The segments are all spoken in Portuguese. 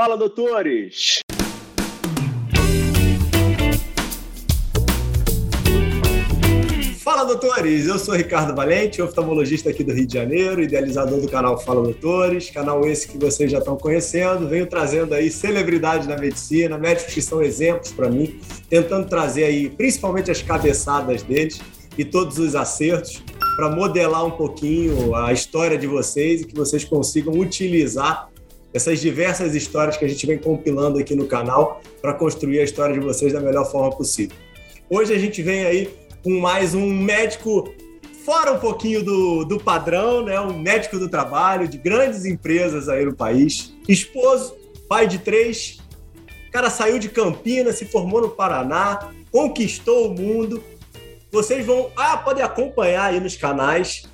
Fala, doutores! Fala, doutores! Eu sou Ricardo Valente, oftalmologista aqui do Rio de Janeiro, idealizador do canal Fala Doutores, canal esse que vocês já estão conhecendo. Venho trazendo aí celebridades da medicina, médicos que são exemplos para mim, tentando trazer aí principalmente as cabeçadas deles e todos os acertos para modelar um pouquinho a história de vocês e que vocês consigam utilizar essas diversas histórias que a gente vem compilando aqui no canal para construir a história de vocês da melhor forma possível. Hoje a gente vem aí com mais um médico fora um pouquinho do, do padrão, né? Um médico do trabalho de grandes empresas aí no país, esposo, pai de três, o cara saiu de Campinas, se formou no Paraná, conquistou o mundo. Vocês vão, ah, podem acompanhar aí nos canais.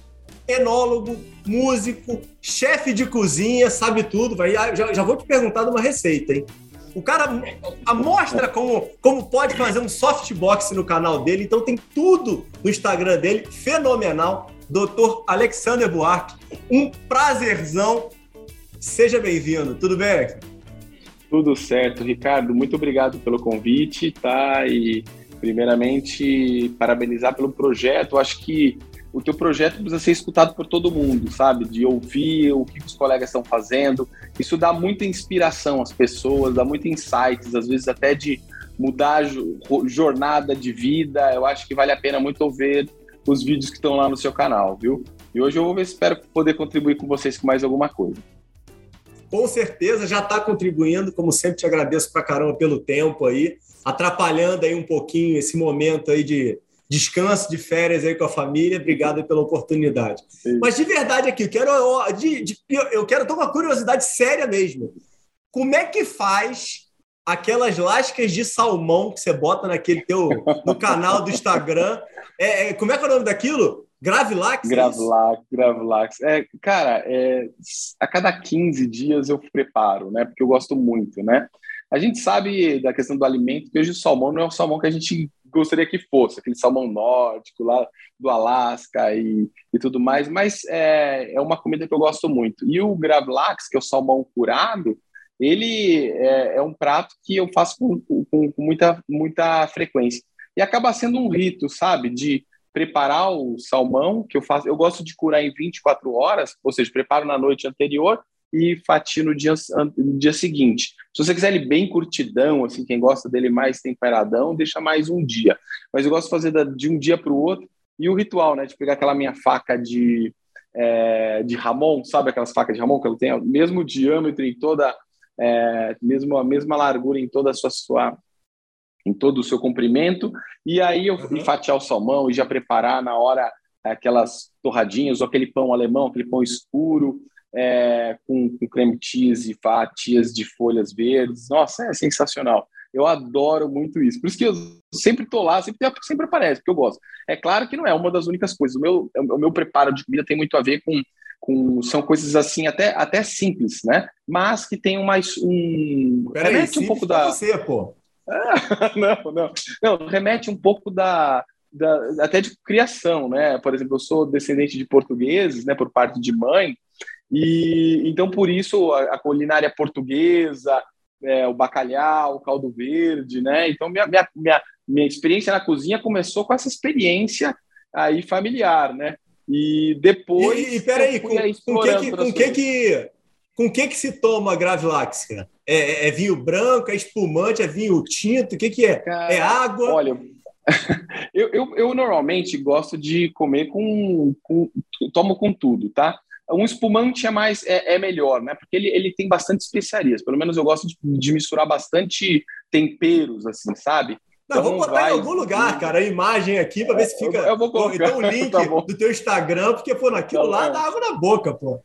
Enólogo, músico, chefe de cozinha, sabe tudo. Vai, já, já vou te perguntar de uma receita, hein? O cara mostra como, como pode fazer um softbox no canal dele, então tem tudo no Instagram dele, fenomenal. Doutor Alexander Buarque, um prazerzão. Seja bem-vindo, tudo bem? Tudo certo, Ricardo. Muito obrigado pelo convite, tá? E primeiramente parabenizar pelo projeto. Acho que o teu projeto precisa ser escutado por todo mundo, sabe? De ouvir o que os colegas estão fazendo. Isso dá muita inspiração às pessoas, dá muito insights, às vezes até de mudar a jornada de vida. Eu acho que vale a pena muito ver os vídeos que estão lá no seu canal, viu? E hoje eu espero poder contribuir com vocês com mais alguma coisa. Com certeza já está contribuindo, como sempre te agradeço pra caramba pelo tempo aí, atrapalhando aí um pouquinho esse momento aí de descanso de férias aí com a família. Obrigado pela oportunidade. Sim. Mas de verdade aqui, eu quero, eu, de, de, eu quero ter uma curiosidade séria mesmo. Como é que faz aquelas lascas de salmão que você bota naquele teu no canal do Instagram? É, é, como é que é o nome daquilo? Gravlax? Gravlax, é Gravlax. É, cara, é, a cada 15 dias eu preparo, né? Porque eu gosto muito, né? A gente sabe da questão do alimento que hoje o salmão não é o salmão que a gente gostaria que fosse, aquele salmão nórdico lá do Alasca e, e tudo mais, mas é, é uma comida que eu gosto muito. E o gravlax, que é o salmão curado, ele é, é um prato que eu faço com, com, com, muita, muita frequência. E acaba sendo um rito, sabe, de preparar o salmão, que eu faço, eu gosto de curar em 24 horas, ou seja, preparo na noite anterior e fatia no dia, no dia seguinte. Se você quiser ele bem curtidão, assim, quem gosta dele mais temperadão, deixa mais um dia. Mas eu gosto de fazer de um dia para o outro. E o ritual, né, de pegar aquela minha faca de, é, de Ramon, sabe aquelas facas de Ramon que eu tenho? Mesmo diâmetro em toda, é, mesmo a mesma largura em toda a sua, sua em todo o seu comprimento, e aí eu uhum. fatiar o salmão e já preparar na hora aquelas torradinhas ou aquele pão alemão, aquele pão escuro, é, com, com creme cheese e fatias de folhas verdes. Nossa, é sensacional. Eu adoro muito isso. Por isso que eu sempre tô lá, sempre, sempre aparece, porque eu gosto. É claro que não é uma das únicas coisas. O meu, o meu preparo de comida tem muito a ver com, com são coisas assim, até, até simples, né? Mas que tem mais um. Peraí, remete um pouco da. Você, pô. não, não. Não, remete um pouco da, da, até de criação, né? Por exemplo, eu sou descendente de portugueses, né, por parte de mãe, e então por isso a, a culinária portuguesa, é, o bacalhau, o caldo verde, né? Então minha, minha, minha, minha experiência na cozinha começou com essa experiência aí familiar, né? E depois. E, e peraí, com, com, que, que, com que, que, com que que se toma Gravlax? É, é, é, vinho branco, é espumante, é vinho tinto? O que, que é? Cara, é água? Olha, eu, eu, eu, normalmente gosto de comer com, com. Tomo com tudo, tá? Um espumante é mais é, é, melhor, né? Porque ele, ele tem bastante especiarias. Pelo menos eu gosto de, de misturar bastante temperos, assim, sabe? Não, então, vou botar vai... em algum lugar, cara, a imagem aqui para ver se fica. Eu, eu vou colocar. Então o link tá do teu Instagram, porque, pô, naquilo tá lá dá água na boca, pô.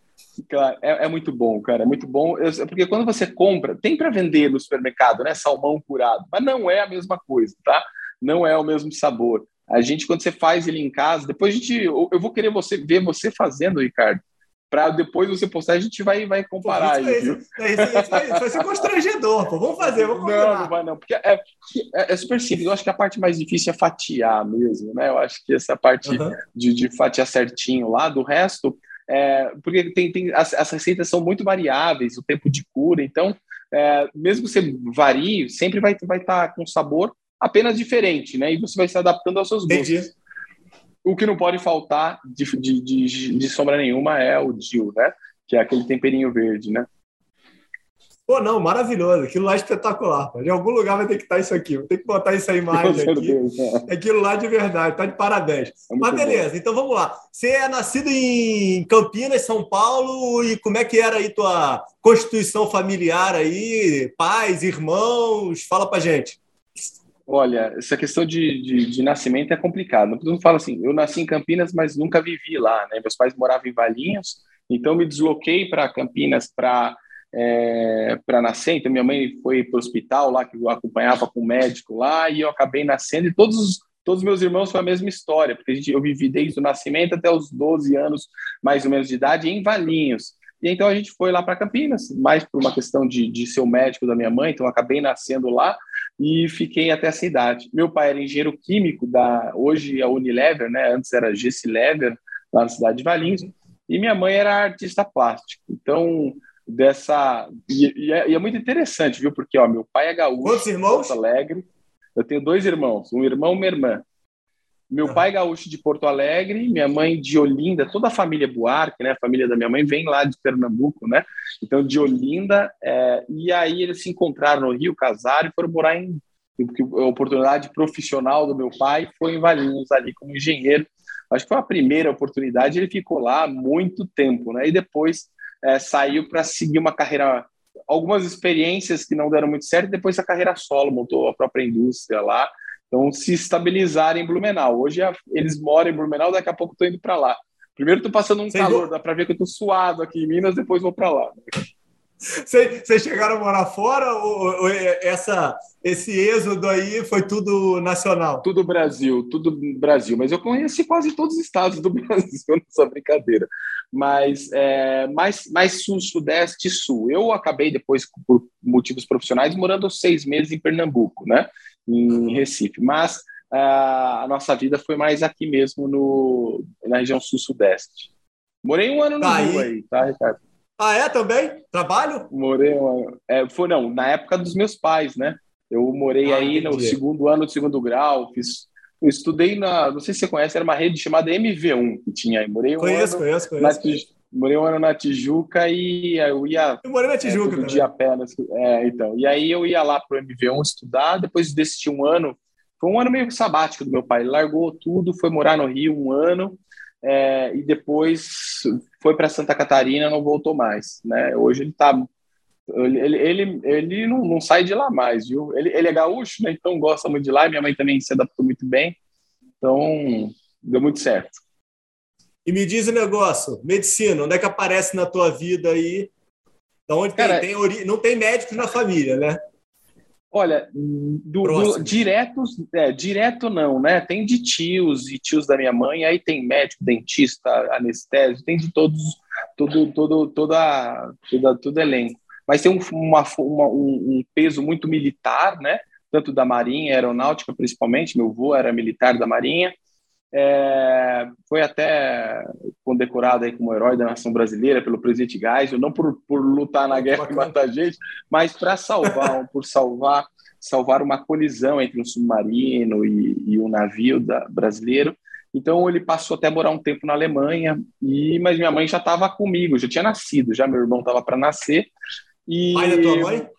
Claro, é, é, muito bom, cara, é muito bom. Eu, porque quando você compra, tem para vender no supermercado, né? Salmão curado, mas não é a mesma coisa, tá? Não é o mesmo sabor. A gente, quando você faz ele em casa, depois a gente. Eu, eu vou querer você ver você fazendo, Ricardo para depois você postar, a gente vai, vai comparar. Pô, isso, aí, isso, isso, vai, isso, vai, ser constrangedor, pô. Vamos fazer, vamos combinar. Não, não vai não, porque é, é, é, super simples. Eu acho que a parte mais difícil é fatiar mesmo, né? Eu acho que essa parte uhum. de, de fatiar certinho lá, do resto, é, porque tem, tem as, as receitas são muito variáveis, o tempo de cura, então é, mesmo que você varie, sempre vai estar vai tá com sabor apenas diferente, né? E você vai se adaptando aos seus gostos. Entendi. O que não pode faltar de, de, de, de sombra nenhuma é o Dil, né? Que é aquele temperinho verde, né? Pô, não, maravilhoso. Aquilo lá é espetacular. Pô. De algum lugar vai ter que estar isso aqui. Vou ter que botar essa imagem aqui. É. Aquilo lá de verdade. Tá de parabéns. É Mas beleza, bom. então vamos lá. Você é nascido em Campinas, São Paulo, e como é que era aí tua constituição familiar aí? Pais, irmãos? Fala pra gente. Olha, essa questão de, de, de nascimento é complicado. Todo mundo fala assim, eu nasci em Campinas, mas nunca vivi lá, né? Meus pais moravam em Valinhos, então me desloquei para Campinas para é, para nascer. Então, minha mãe foi para o hospital lá, que eu acompanhava com o médico lá, e eu acabei nascendo. E todos, todos os meus irmãos foi a mesma história, porque a gente, eu vivi desde o nascimento até os 12 anos, mais ou menos, de idade, em Valinhos. E então a gente foi lá para Campinas, mais por uma questão de, de ser o médico da minha mãe, então acabei nascendo lá e fiquei até essa idade. Meu pai era engenheiro químico da hoje é a Unilever, né? Antes era GC Lever, lá na cidade de Valinhos, e minha mãe era artista plástica. Então, dessa. E, e, é, e, é, muito interessante, viu? Porque ó, meu pai é gaúcho. Quantos irmãos? Porto Alegre. Eu tenho dois irmãos, um irmão e uma irmã. Meu pai é gaúcho de Porto Alegre, minha mãe de Olinda, toda a família Buarque, né? A família da minha mãe vem lá de Pernambuco, né? Então, de Olinda. É, e aí eles se encontraram no Rio, casaram e foram morar em. A oportunidade profissional do meu pai foi em Valinhos, ali como engenheiro. Acho que foi a primeira oportunidade, ele ficou lá muito tempo, né? E depois é, saiu para seguir uma carreira, algumas experiências que não deram muito certo, depois a carreira solo, montou a própria indústria lá. Então, se estabilizaram em Blumenau. Hoje eles moram em Blumenau, daqui a pouco estou indo para lá. Primeiro estou passando um calor, dá para ver que eu estou suado aqui em Minas, depois vou para lá. Vocês chegaram a morar fora ou, ou, essa, esse êxodo aí foi tudo nacional? Tudo Brasil, tudo Brasil. Mas eu conheci quase todos os estados do Brasil nessa brincadeira. Mas é, mais, mais sul, sudeste e sul. Eu acabei depois, por motivos profissionais, morando seis meses em Pernambuco, né? Em Recife. Mas a nossa vida foi mais aqui mesmo, no, na região sul-sudeste. Morei um ano no tá Rio aí, tá, Ricardo? Ah, é também? Trabalho? Morei, é, foi não, na época dos meus pais, né? Eu morei ah, aí entendi. no segundo ano do segundo grau, fiz, eu estudei na, não sei se você conhece, era uma rede chamada MV1 que tinha aí. Morei um conheço, ano conheço, conheço, conheço. Morei um ano na Tijuca e eu ia. Eu morei na Tijuca, é, todo dia a pé. É, então. E aí eu ia lá pro MV1 estudar. Depois desse um ano, foi um ano meio sabático do meu pai. Ele largou tudo, foi morar no Rio um ano é, e depois foi para Santa Catarina, não voltou mais, né? Hoje ele está ele, ele, ele não, não, sai de lá mais, viu? Ele, ele é gaúcho, né? Então gosta muito de lá. Minha mãe também se adaptou muito bem, então deu muito certo. E me diz o um negócio, medicina, onde é que aparece na tua vida aí? Da onde Cara, tem, tem, não tem médicos na família, né? Olha, do, do, diretos, é, direto não, né? Tem de tios e tios da minha mãe, aí tem médico, dentista, anestésio, tem de todos, todo, todo, toda, toda, todo elenco. Mas tem um, uma, uma, um, peso muito militar, né? Tanto da Marinha, aeronáutica principalmente, meu avô era militar da Marinha, é, foi até condecorado aí como herói da nação brasileira pelo presidente Geisel, não por, por lutar na guerra e matar gente, mas para salvar, por salvar, salvar uma colisão entre um submarino e, e um navio da, brasileiro. Então ele passou até a morar um tempo na Alemanha, e mas minha mãe já estava comigo, já tinha nascido, já meu irmão estava para nascer. E... Pai da tua mãe?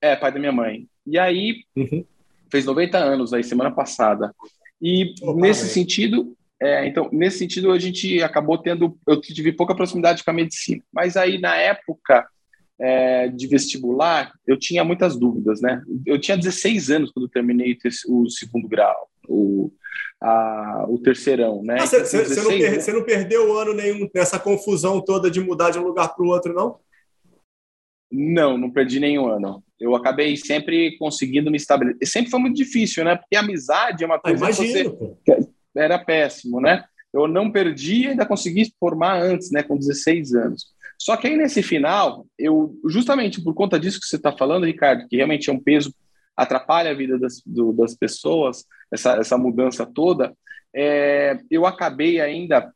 É, pai da minha mãe. E aí uhum. fez 90 anos aí semana passada. E Opa, nesse sentido, é, então, nesse sentido, a gente acabou tendo, eu tive pouca proximidade com a medicina. Mas aí, na época é, de vestibular, eu tinha muitas dúvidas, né? Eu tinha 16 anos quando terminei o segundo grau, o, a, o terceirão, né? Você ah, não, per, não, perdeu ano nenhum nessa confusão toda de mudar de um lugar para o outro, não? Não, não perdi nenhum ano. Eu acabei sempre conseguindo me estabelecer. Sempre foi muito difícil, né? Porque amizade é uma coisa ah, imagino, que você... era péssimo, né? Eu não perdi e ainda consegui formar antes, né? Com 16 anos. Só que aí nesse final, eu justamente por conta disso que você está falando, Ricardo, que realmente é um peso atrapalha a vida das, do, das pessoas, essa, essa mudança toda, é, eu acabei ainda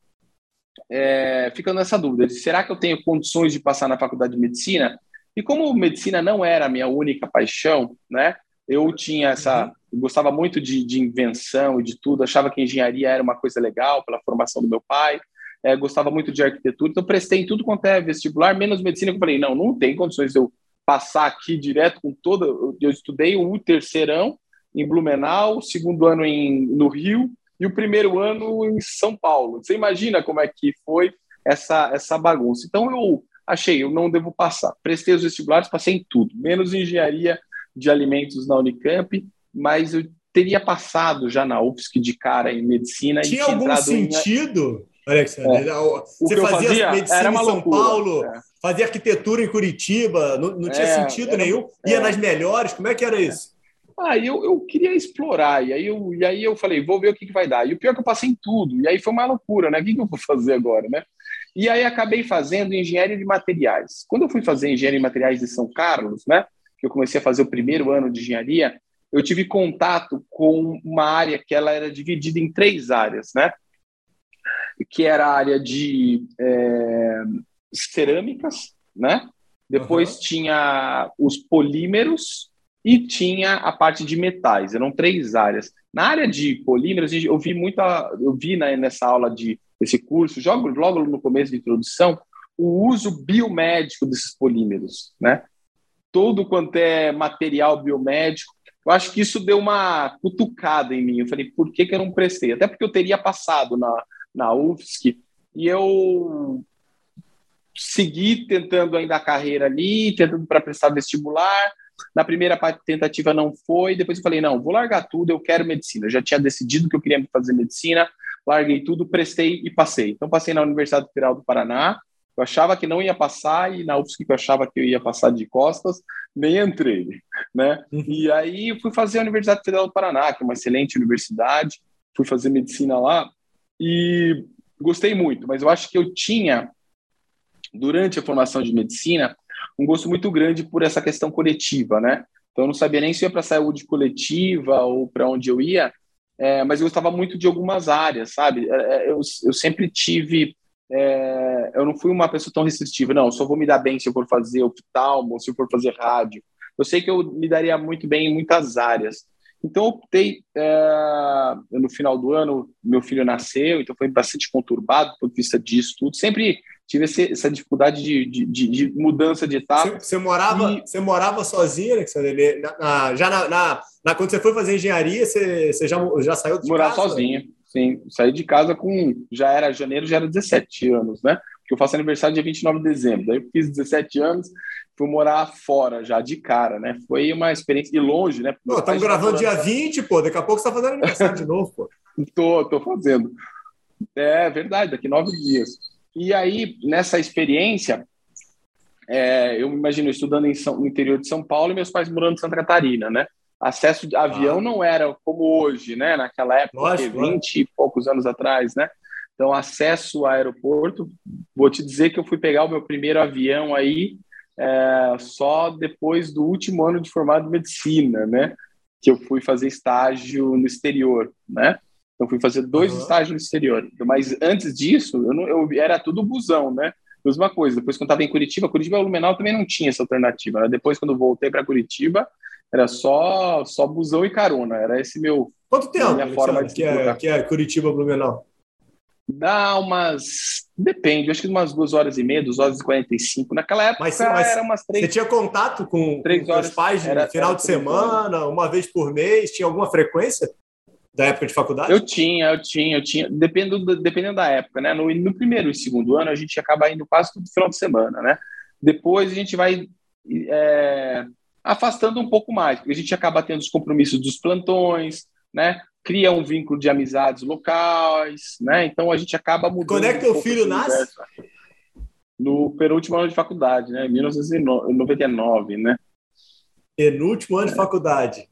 é, ficando nessa dúvida: será que eu tenho condições de passar na faculdade de medicina? E como medicina não era a minha única paixão, né? Eu tinha essa, uhum. eu gostava muito de, de invenção e de tudo, achava que engenharia era uma coisa legal pela formação do meu pai, é, gostava muito de arquitetura, então prestei em tudo quanto é vestibular, menos medicina, que eu falei, não, não tem condições de eu passar aqui direto com toda, eu estudei o terceirão em Blumenau, o segundo ano em, no Rio e o primeiro ano em São Paulo. Você imagina como é que foi essa, essa bagunça. Então eu achei, eu não devo passar. Prestei os vestibulares, passei em tudo, menos engenharia de alimentos na Unicamp, mas eu teria passado já na UFSC de cara em medicina. Tinha algum sentido, em... Alexandre? É. Você fazia, fazia, medicina em São loucura, Paulo, é. fazia arquitetura em Curitiba, não, não tinha é, sentido nenhum, ia é. nas melhores, como é que era isso? Aí eu, eu queria explorar, e aí, eu, e aí eu falei, vou ver o que, que vai dar. E o pior é que eu passei em tudo, e aí foi uma loucura, né? O que, que eu vou fazer agora, né? E aí acabei fazendo engenharia de materiais. Quando eu fui fazer engenharia de materiais de São Carlos, né? Que eu comecei a fazer o primeiro ano de engenharia, eu tive contato com uma área que ela era dividida em três áreas, né? Que era a área de é, cerâmicas, né? Depois uhum. tinha os polímeros, e tinha a parte de metais, eram três áreas. Na área de polímeros, eu vi muita, eu vi né, nessa aula de esse curso, logo, logo no começo de introdução, o uso biomédico desses polímeros, né? Todo quanto é material biomédico, eu acho que isso deu uma cutucada em mim. Eu falei, por que, que eu não prestei? Até porque eu teria passado na, na UFSC e eu segui tentando ainda a carreira ali, tentando para prestar vestibular, na primeira tentativa não foi, depois eu falei, não, vou largar tudo, eu quero medicina. Eu já tinha decidido que eu queria fazer medicina, larguei tudo, prestei e passei. Então passei na Universidade Federal do Paraná, eu achava que não ia passar e na UFSC que eu achava que eu ia passar de costas, nem entrei, né? Uhum. E aí fui fazer a Universidade Federal do Paraná, que é uma excelente universidade, fui fazer medicina lá e gostei muito, mas eu acho que eu tinha durante a formação de medicina um gosto muito grande por essa questão coletiva, né? Então eu não sabia nem se ia para a saúde coletiva ou para onde eu ia, é, mas eu gostava muito de algumas áreas, sabe? É, é, eu, eu sempre tive, é, eu não fui uma pessoa tão restritiva, não, só vou me dar bem se eu for fazer oftalmo, se eu for fazer rádio. Eu sei que eu me daria muito bem em muitas áreas. Então, optei, é, no final do ano, meu filho nasceu, então foi bastante conturbado do ponto de vista de estudo. Sempre tive esse, essa dificuldade de, de, de, mudança de etapa. Você, você morava, e... você morava sozinho, Alexandre? Na, na, já na, na, na, quando você foi fazer engenharia, você, você já, já saiu de Morar casa? Morar sozinho, sim. Saí de casa com, já era janeiro, já era 17 anos, né? Porque eu faço aniversário dia 29 de dezembro. Daí eu fiz 17 anos, fui morar fora já de cara, né? Foi uma experiência de longe, né? Pô, estamos gravando dia 20, pô. Daqui a pouco você está fazendo aniversário de novo, pô. tô, tô fazendo. É verdade, daqui nove dias. E aí, nessa experiência, é, eu me imagino estudando em São, no interior de São Paulo e meus pais morando em Santa Catarina, né? Acesso de avião ah. não era como hoje, né? Naquela época, Lógico, 20 e poucos anos atrás, né? Então, acesso ao aeroporto, vou te dizer que eu fui pegar o meu primeiro avião aí é, só depois do último ano de formado de medicina, né? Que eu fui fazer estágio no exterior, né? Então fui fazer dois uhum. estágios no exterior. Mas antes disso, eu, não, eu era tudo busão, né? Mesma coisa. Depois, quando estava em Curitiba, Curitiba e Blumenau também não tinha essa alternativa. Né? Depois, quando voltei para Curitiba, era só só busão e carona. Era esse meu. Quanto tempo? Minha forma de que, é, que é Curitiba Blumenau? Dá umas. Depende, acho que umas duas horas e meia, duas horas e quarenta e cinco. Naquela época mas, mas era umas três. Você tinha contato com, três com horas, os pais no final de semana, horas. uma vez por mês? Tinha alguma frequência? Da época de faculdade? Eu tinha, eu tinha, eu tinha. Dependendo, dependendo da época, né? No, no primeiro e segundo ano, a gente acaba indo quase todo final de semana, né? Depois a gente vai é, afastando um pouco mais, porque a gente acaba tendo os compromissos dos plantões, né? Cria um vínculo de amizades locais, né? Então a gente acaba mudando. Quando é que teu um filho nasce? No penúltimo ano de faculdade, né? 1999, né? Penúltimo ano é. de faculdade.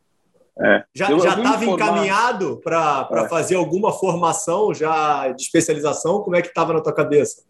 É. Já estava encaminhado para é. fazer alguma formação já de especialização? Como é que estava na tua cabeça?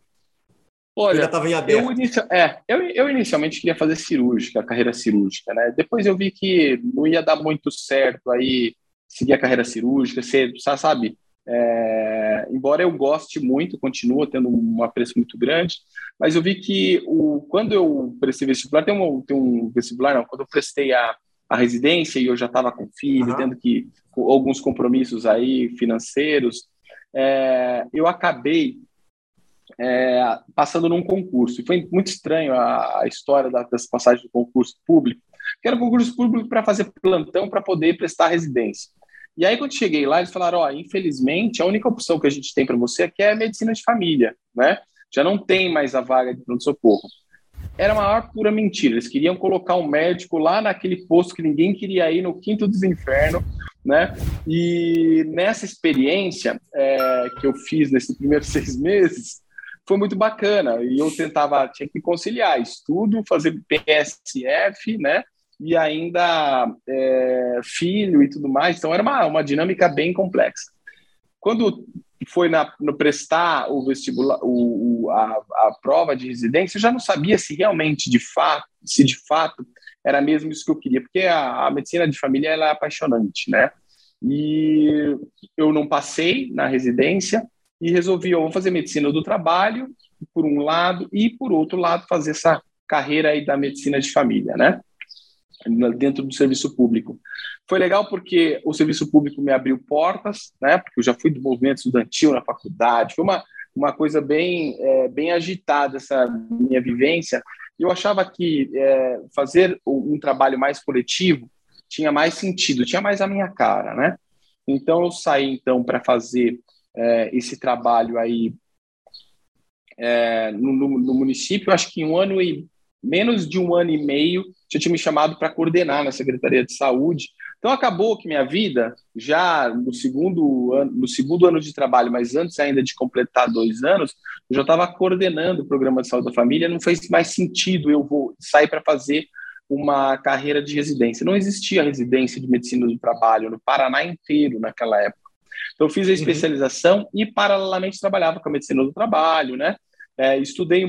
Olha, estava em aberto. Eu, inicia... é, eu, eu, inicialmente queria fazer cirúrgica, carreira cirúrgica, né? Depois eu vi que não ia dar muito certo aí seguir a carreira cirúrgica, ser, sabe, É, embora eu goste muito, continua tendo um apreço muito grande, mas eu vi que o, quando eu prestei vestibular, tem um, tem um vestibular, não, quando eu prestei a, a residência e eu já estava com filho, uhum. tendo que com alguns compromissos aí financeiros, é, eu acabei é, passando num concurso. E foi muito estranho a, a história da, das passagens do concurso público, que era um concurso público para fazer plantão para poder prestar residência. E aí, quando cheguei lá, eles falaram: Ó, infelizmente, a única opção que a gente tem para você aqui é a medicina de família, né? Já não tem mais a vaga de pronto-socorro. Era a maior pura mentira. Eles queriam colocar um médico lá naquele posto que ninguém queria ir, no quinto dos infernos, né? E nessa experiência é, que eu fiz nesses primeiros seis meses, foi muito bacana. E eu tentava, tinha que conciliar estudo, fazer PSF, né? e ainda é, filho e tudo mais. Então era uma, uma dinâmica bem complexa. Quando foi na, no prestar o vestibular, o, o a, a, prova de residência, eu já não sabia se realmente, de fato, se de fato era mesmo isso que eu queria, porque a, a medicina de família é apaixonante, né? E eu não passei na residência e resolvi, eu vou fazer medicina do trabalho, por um lado, e por outro lado, fazer essa carreira aí da medicina de família, né? Dentro do serviço público. Foi legal porque o serviço público me abriu portas, né? Porque eu já fui do movimento estudantil na faculdade, foi uma, uma coisa bem, é, bem agitada essa minha vivência. Eu achava que é, fazer um trabalho mais coletivo tinha mais sentido, tinha mais a minha cara, né? Então eu saí então para fazer é, esse trabalho aí é, no, no, município, acho que um ano e menos de um ano e meio já tinha me chamado para coordenar na Secretaria de Saúde. Então acabou que minha vida, já no segundo ano, no segundo ano de trabalho, mas antes ainda de completar dois anos, eu já estava coordenando o programa de saúde da família. Não fez mais sentido eu vou sair para fazer uma carreira de residência. Não existia residência de medicina do trabalho no Paraná inteiro naquela época. Então eu fiz a uhum. especialização uhum. e paralelamente trabalhava com a medicina do trabalho, né? É, estudei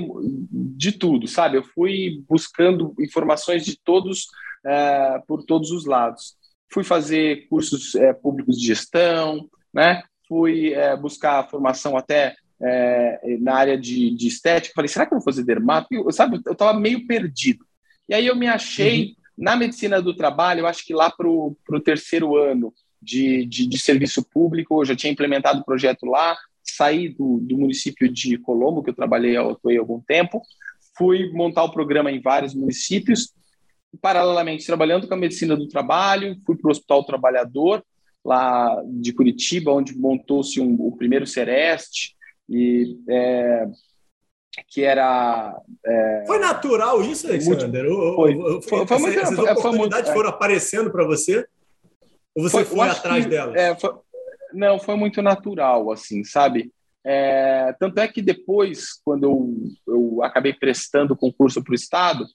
de tudo, sabe? Eu fui buscando informações de todos, é, por todos os lados. Fui fazer cursos é, públicos de gestão, né? Fui é, buscar formação até é, na área de, de, estética. Falei, será que eu vou fazer dermato? Eu, sabe, eu estava meio perdido. E aí eu me achei uhum. na medicina do trabalho, eu acho que lá para o terceiro ano de, de, de serviço público, eu já tinha implementado o projeto lá, saí do, do município de Colombo, que eu trabalhei há algum tempo, fui montar o programa em vários municípios, paralelamente trabalhando com a medicina do trabalho, fui para o Hospital Trabalhador, lá de Curitiba, onde montou-se um, o primeiro Sereste, e, é, que era... É, foi natural isso, Alexander? Muito, foi, foi, foi, foi, essas oportunidades foram aparecendo para você? Ou você foi, foi atrás que, delas? É, foi, não, foi muito natural, assim, sabe? É, tanto é que depois, quando eu, eu acabei prestando o concurso para o Estado,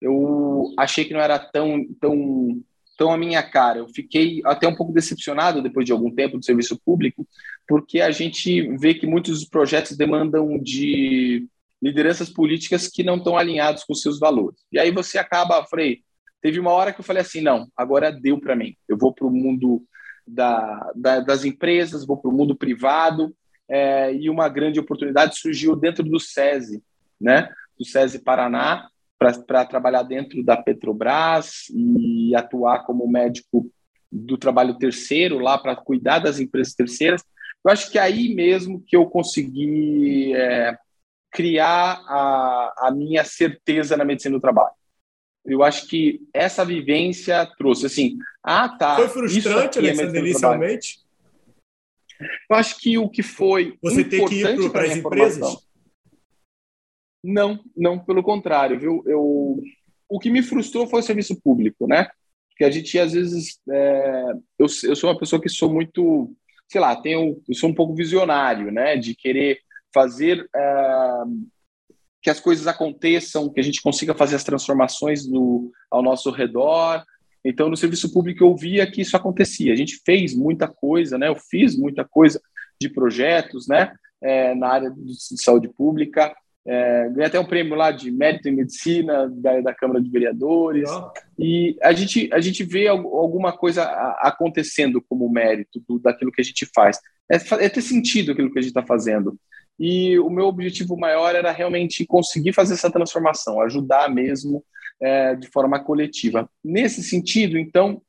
eu achei que não era tão, tão, tão a minha cara. Eu fiquei até um pouco decepcionado depois de algum tempo do serviço público, porque a gente vê que muitos projetos demandam de lideranças políticas que não estão alinhados com seus valores. E aí você acaba, falei, teve uma hora que eu falei assim, não, agora deu para mim. Eu vou para o mundo da, da, das empresas, vou para o mundo privado, é, e uma grande oportunidade surgiu dentro do SESI, né? do SESI Paraná, para trabalhar dentro da Petrobras e atuar como médico do trabalho terceiro lá para cuidar das empresas terceiras. Eu acho que é aí mesmo que eu consegui é, criar a, a minha certeza na medicina do trabalho. Eu acho que essa vivência trouxe assim, ah, tá. Foi frustrante, é Alexandre, inicialmente? Eu acho que o que foi Você ter que ir para as empresas? Não, não, pelo contrário, viu? Eu, o que me frustrou foi o serviço público, né? Porque a gente, às vezes, é, eu, eu sou uma pessoa que sou muito, sei lá, tenho, eu sou um pouco visionário, né? De querer fazer é, que as coisas aconteçam, que a gente consiga fazer as transformações no, ao nosso redor. Então, no serviço público, eu via que isso acontecia. A gente fez muita coisa, né? Eu fiz muita coisa de projetos, né? É, na área de saúde pública. É, ganhei até um prêmio lá de mérito em medicina da, da Câmara de Vereadores. E a gente, a gente vê alguma coisa acontecendo como mérito do, daquilo que a gente faz. é, é ter sentido aquilo que a gente está fazendo. E o meu objetivo maior era realmente conseguir fazer essa transformação, ajudar mesmo é, de forma coletiva. Nesse sentido, então,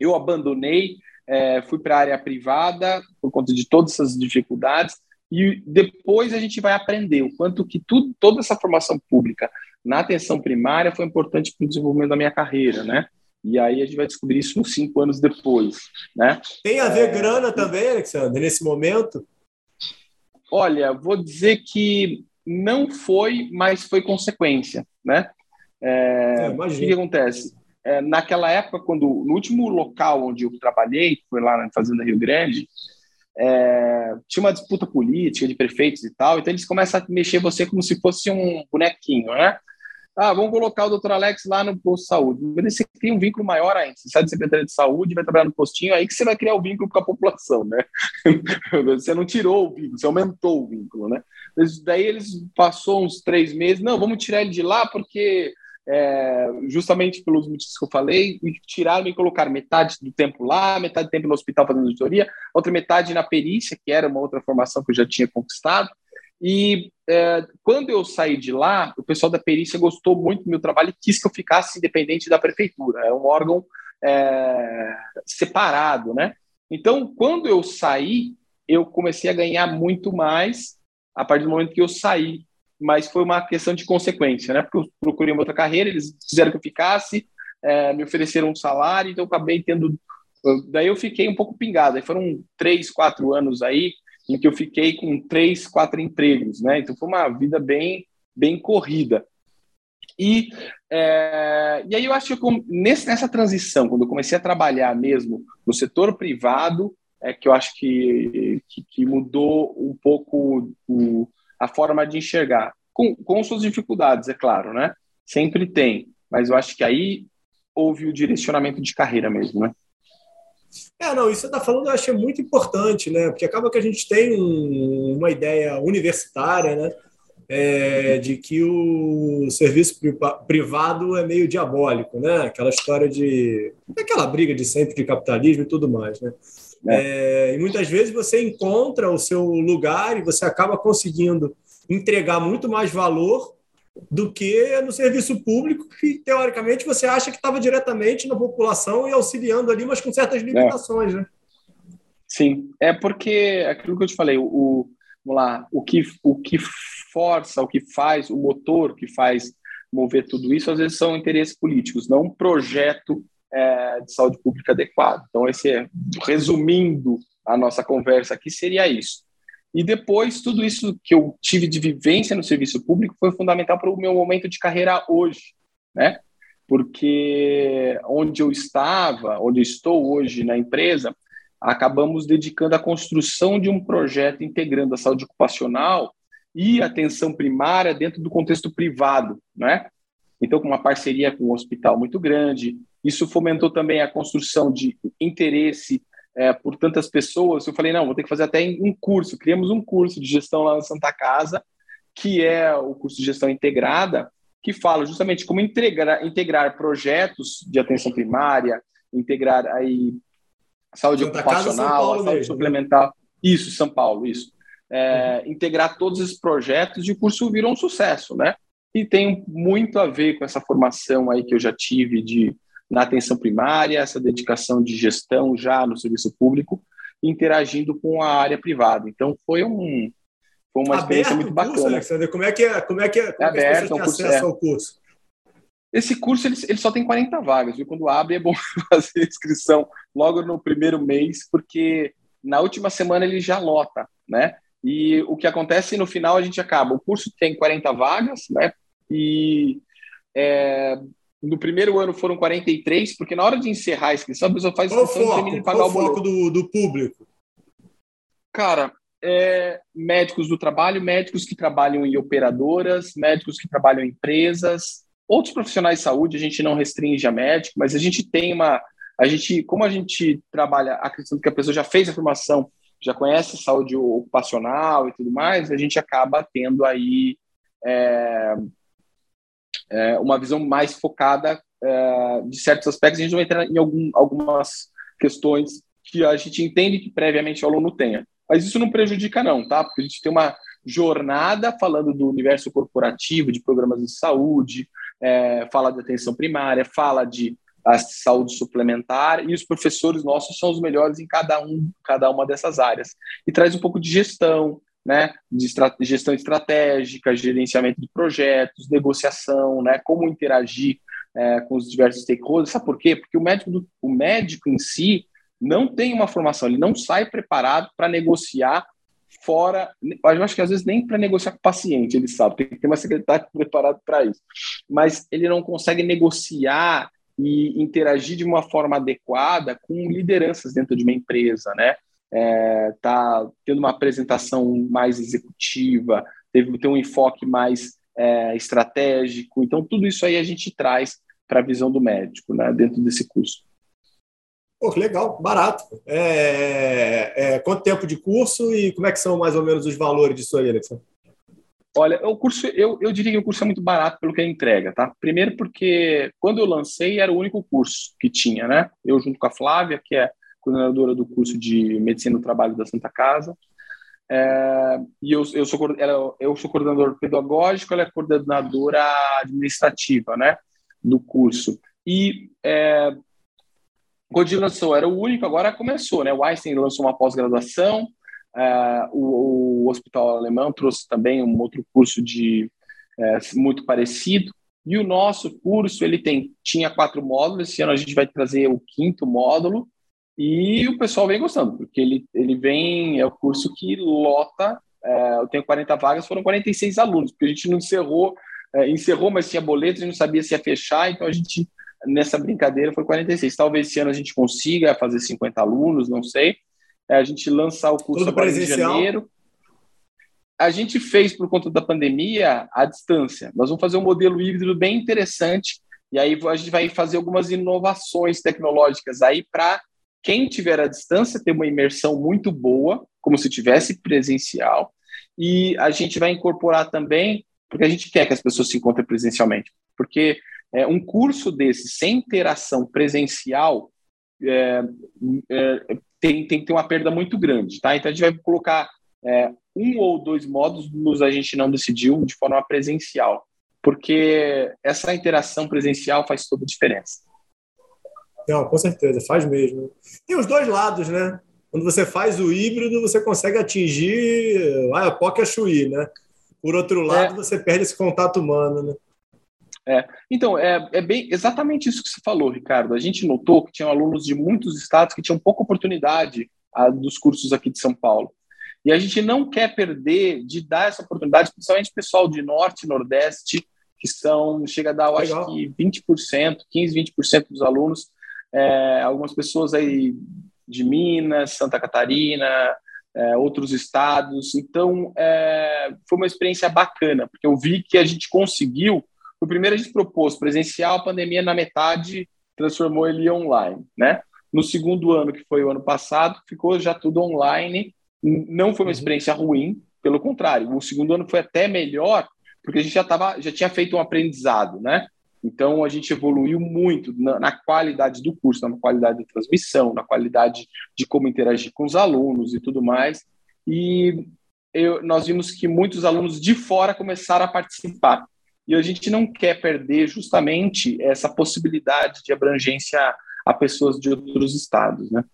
eu abandonei, é, fui para a área privada por conta de todas essas dificuldades e depois a gente vai aprender o quanto que tudo, toda essa formação pública na atenção primária foi importante para o desenvolvimento da minha carreira, né? E aí a gente vai descobrir isso uns cinco anos depois, né? Tem a ver é... grana também, Alexandre, nesse momento? Olha, vou dizer que não foi, mas foi consequência, né? É, é, o que, que, acontece? É, naquela época, quando no último local onde eu trabalhei, foi lá na Fazenda Rio Grande, é, tinha uma disputa política de prefeitos e tal, então eles começam a mexer você como se fosse um bonequinho, né? Ah, vamos colocar o doutor Alex lá no posto de saúde. Mas você cria um vínculo maior ainda. Você sai de secretaria de saúde, vai trabalhar no postinho, aí que você vai criar o vínculo com a população, né? você não tirou o vínculo, você aumentou o vínculo, né? Daí eles passou uns três meses, não, vamos tirar ele de lá porque é, justamente pelos motivos que eu falei, me tiraram e colocaram metade do tempo lá, metade do tempo no hospital fazendo auditoria, outra metade na perícia, que era uma outra formação que eu já tinha conquistado. E é, quando eu saí de lá, o pessoal da perícia gostou muito do meu trabalho e quis que eu ficasse independente da prefeitura. É um órgão é, separado, né? Então, quando eu saí, eu comecei a ganhar muito mais a partir do momento que eu saí mas foi uma questão de consequência, né? Porque eu procurei uma outra carreira, eles quiseram que eu ficasse, é, me ofereceram um salário, então eu acabei tendo. Daí eu fiquei um pouco pingado. Aí foram três, quatro anos aí em que eu fiquei com três, quatro empregos, né? Então foi uma vida bem, bem corrida. E, é, e aí eu acho que eu, nesse, nessa transição, quando eu comecei a trabalhar mesmo no setor privado, é que eu acho que, que, que mudou um pouco o, a forma de enxergar, com, com suas dificuldades, é claro, né? Sempre tem, mas eu acho que aí houve o direcionamento de carreira mesmo, né? É, não, isso você está falando eu achei muito importante, né? Porque acaba que a gente tem um, uma ideia universitária, né? É, de que o serviço privado é meio diabólico, né? Aquela história de. aquela briga de sempre de capitalismo e tudo mais, né? É. É, e muitas vezes você encontra o seu lugar e você acaba conseguindo entregar muito mais valor do que no serviço público, que teoricamente você acha que estava diretamente na população e auxiliando ali, mas com certas limitações, é. né? Sim, é porque aquilo que eu te falei, o, vamos lá, o que, o que força, o que faz, o motor que faz mover tudo isso, às vezes são interesses políticos, não um projeto é, de saúde pública adequado. Então, esse é, resumindo a nossa conversa aqui, seria isso. E depois, tudo isso que eu tive de vivência no serviço público foi fundamental para o meu momento de carreira hoje, né? Porque onde eu estava, onde eu estou hoje na empresa, acabamos dedicando a construção de um projeto integrando a saúde ocupacional e atenção primária dentro do contexto privado, né? Então, com uma parceria com um hospital muito grande, isso fomentou também a construção de interesse é, por tantas pessoas. Eu falei, não, vou ter que fazer até um curso. Criamos um curso de gestão lá na Santa Casa, que é o curso de gestão integrada, que fala justamente como integrar, integrar projetos de atenção primária, integrar aí saúde Santa ocupacional, saúde mesmo, né? suplementar. Né? Isso, São Paulo, isso. É, uhum. Integrar todos esses projetos e o curso virou um sucesso, né? E tem muito a ver com essa formação aí que eu já tive de na atenção primária, essa dedicação de gestão já no serviço público, interagindo com a área privada. Então foi um foi uma experiência muito curso, bacana. Alexandre, como é que é, como é que é, como é aberto, é que acesso é. ao curso? Esse curso ele, ele só tem 40 vagas, viu? Quando abre é bom fazer inscrição logo no primeiro mês, porque na última semana ele já lota, né? E o que acontece no final a gente acaba. O curso tem 40 vagas, né? E é, no primeiro ano foram 43, porque na hora de encerrar a inscrição, a pessoa faz qual inscrição foco, e pagar o foco do, do público? Cara, é, médicos do trabalho, médicos que trabalham em operadoras, médicos que trabalham em empresas, outros profissionais de saúde, a gente não restringe a médico, mas a gente tem uma. A gente, como a gente trabalha acreditando que a pessoa já fez a formação, já conhece saúde ocupacional e tudo mais, a gente acaba tendo aí é, é, uma visão mais focada é, de certos aspectos. A gente vai entrar em algum, algumas questões que a gente entende que previamente o aluno tenha. Mas isso não prejudica, não, tá? Porque a gente tem uma jornada falando do universo corporativo, de programas de saúde, é, fala de atenção primária, fala de saúde suplementar, e os professores nossos são os melhores em cada um, cada uma dessas áreas. E traz um pouco de gestão, né, de gestão estratégica, gerenciamento de projetos, negociação, né, como interagir é, com os diversos stakeholders. Sabe por quê? Porque o médico, do, o médico em si não tem uma formação, ele não sai preparado para negociar fora. Eu acho que às vezes nem para negociar com o paciente ele sabe, tem que ter uma secretária preparada para isso. Mas ele não consegue negociar e interagir de uma forma adequada com lideranças dentro de uma empresa, né? É, tá tendo uma apresentação mais executiva, teve ter um enfoque mais é, estratégico. Então, tudo isso aí a gente traz para a visão do médico, né, dentro desse curso. Pô, legal, barato. É, é, quanto tempo de curso e como é que são mais ou menos os valores disso aí, Alexandre? Olha, o curso, eu, eu diria que o curso é muito barato pelo que ele entrega, tá? Primeiro porque quando eu lancei era o único curso que tinha, né? Eu junto com a Flávia, que é coordenadora do curso de Medicina do Trabalho da Santa Casa, é, e eu, eu, sou, ela, eu sou coordenador pedagógico, ela é coordenadora administrativa, né? Do curso. E é, quando lançou, era o único, agora começou, né? O Einstein lançou uma pós-graduação, Uh, o, o, Hospital Alemão trouxe também um outro curso de uh, muito parecido. E o nosso curso ele tem tinha quatro módulos. Esse ano a gente vai trazer o quinto módulo e o pessoal vem gostando porque ele ele vem é o curso que lota. Uh, eu tenho 40 vagas, foram 46 alunos porque a gente não encerrou encerrou, mas tinha boletos e não sabia se ia fechar. Então a gente nessa brincadeira foi 46. Talvez esse ano a gente consiga fazer 50 alunos, não sei é a gente lançar o curso agora em janeiro. A gente fez, por conta da pandemia, à distância. Nós vamos fazer um modelo híbrido bem interessante, e aí a gente vai fazer algumas inovações tecnológicas aí para quem tiver à distância ter uma imersão muito boa, como se tivesse presencial, e a gente vai incorporar também, porque a gente quer que as pessoas se encontrem presencialmente, porque é, um curso desse sem interação presencial é, é, tem, tem que ter uma perda muito grande, tá? Então a gente vai colocar é, um ou dois módulos, a gente não decidiu de forma presencial, porque essa interação presencial faz toda a diferença. Não, com certeza, faz mesmo. Tem os dois lados, né? Quando você faz o híbrido, você consegue atingir a POC a Chuí, né? Por outro lado, é. você perde esse contato humano, né? É, então, é, é bem exatamente isso que você falou, Ricardo. A gente notou que tinham alunos de muitos estados que tinham pouca oportunidade a, dos cursos aqui de São Paulo. E a gente não quer perder de dar essa oportunidade, principalmente pessoal de Norte e Nordeste, que são, chega a dar, eu Legal. acho que 20%, 15%, 20% dos alunos. É, algumas pessoas aí de Minas, Santa Catarina, é, outros estados. Então, é, foi uma experiência bacana, porque eu vi que a gente conseguiu o primeiro a gente propôs presencial, a pandemia na metade transformou ele online, né? No segundo ano, que foi o ano passado, ficou já tudo online. Não foi uma uhum. experiência ruim, pelo contrário. O segundo ano foi até melhor, porque a gente já tava, já tinha feito um aprendizado, né? Então a gente evoluiu muito na, na, qualidade do curso, na qualidade de transmissão, na qualidade de como interagir com os alunos e tudo mais. E eu, nós vimos que muitos alunos de fora começaram a participar. E a gente não quer perder justamente essa possibilidade de abrangência a pessoas de outros estados, né?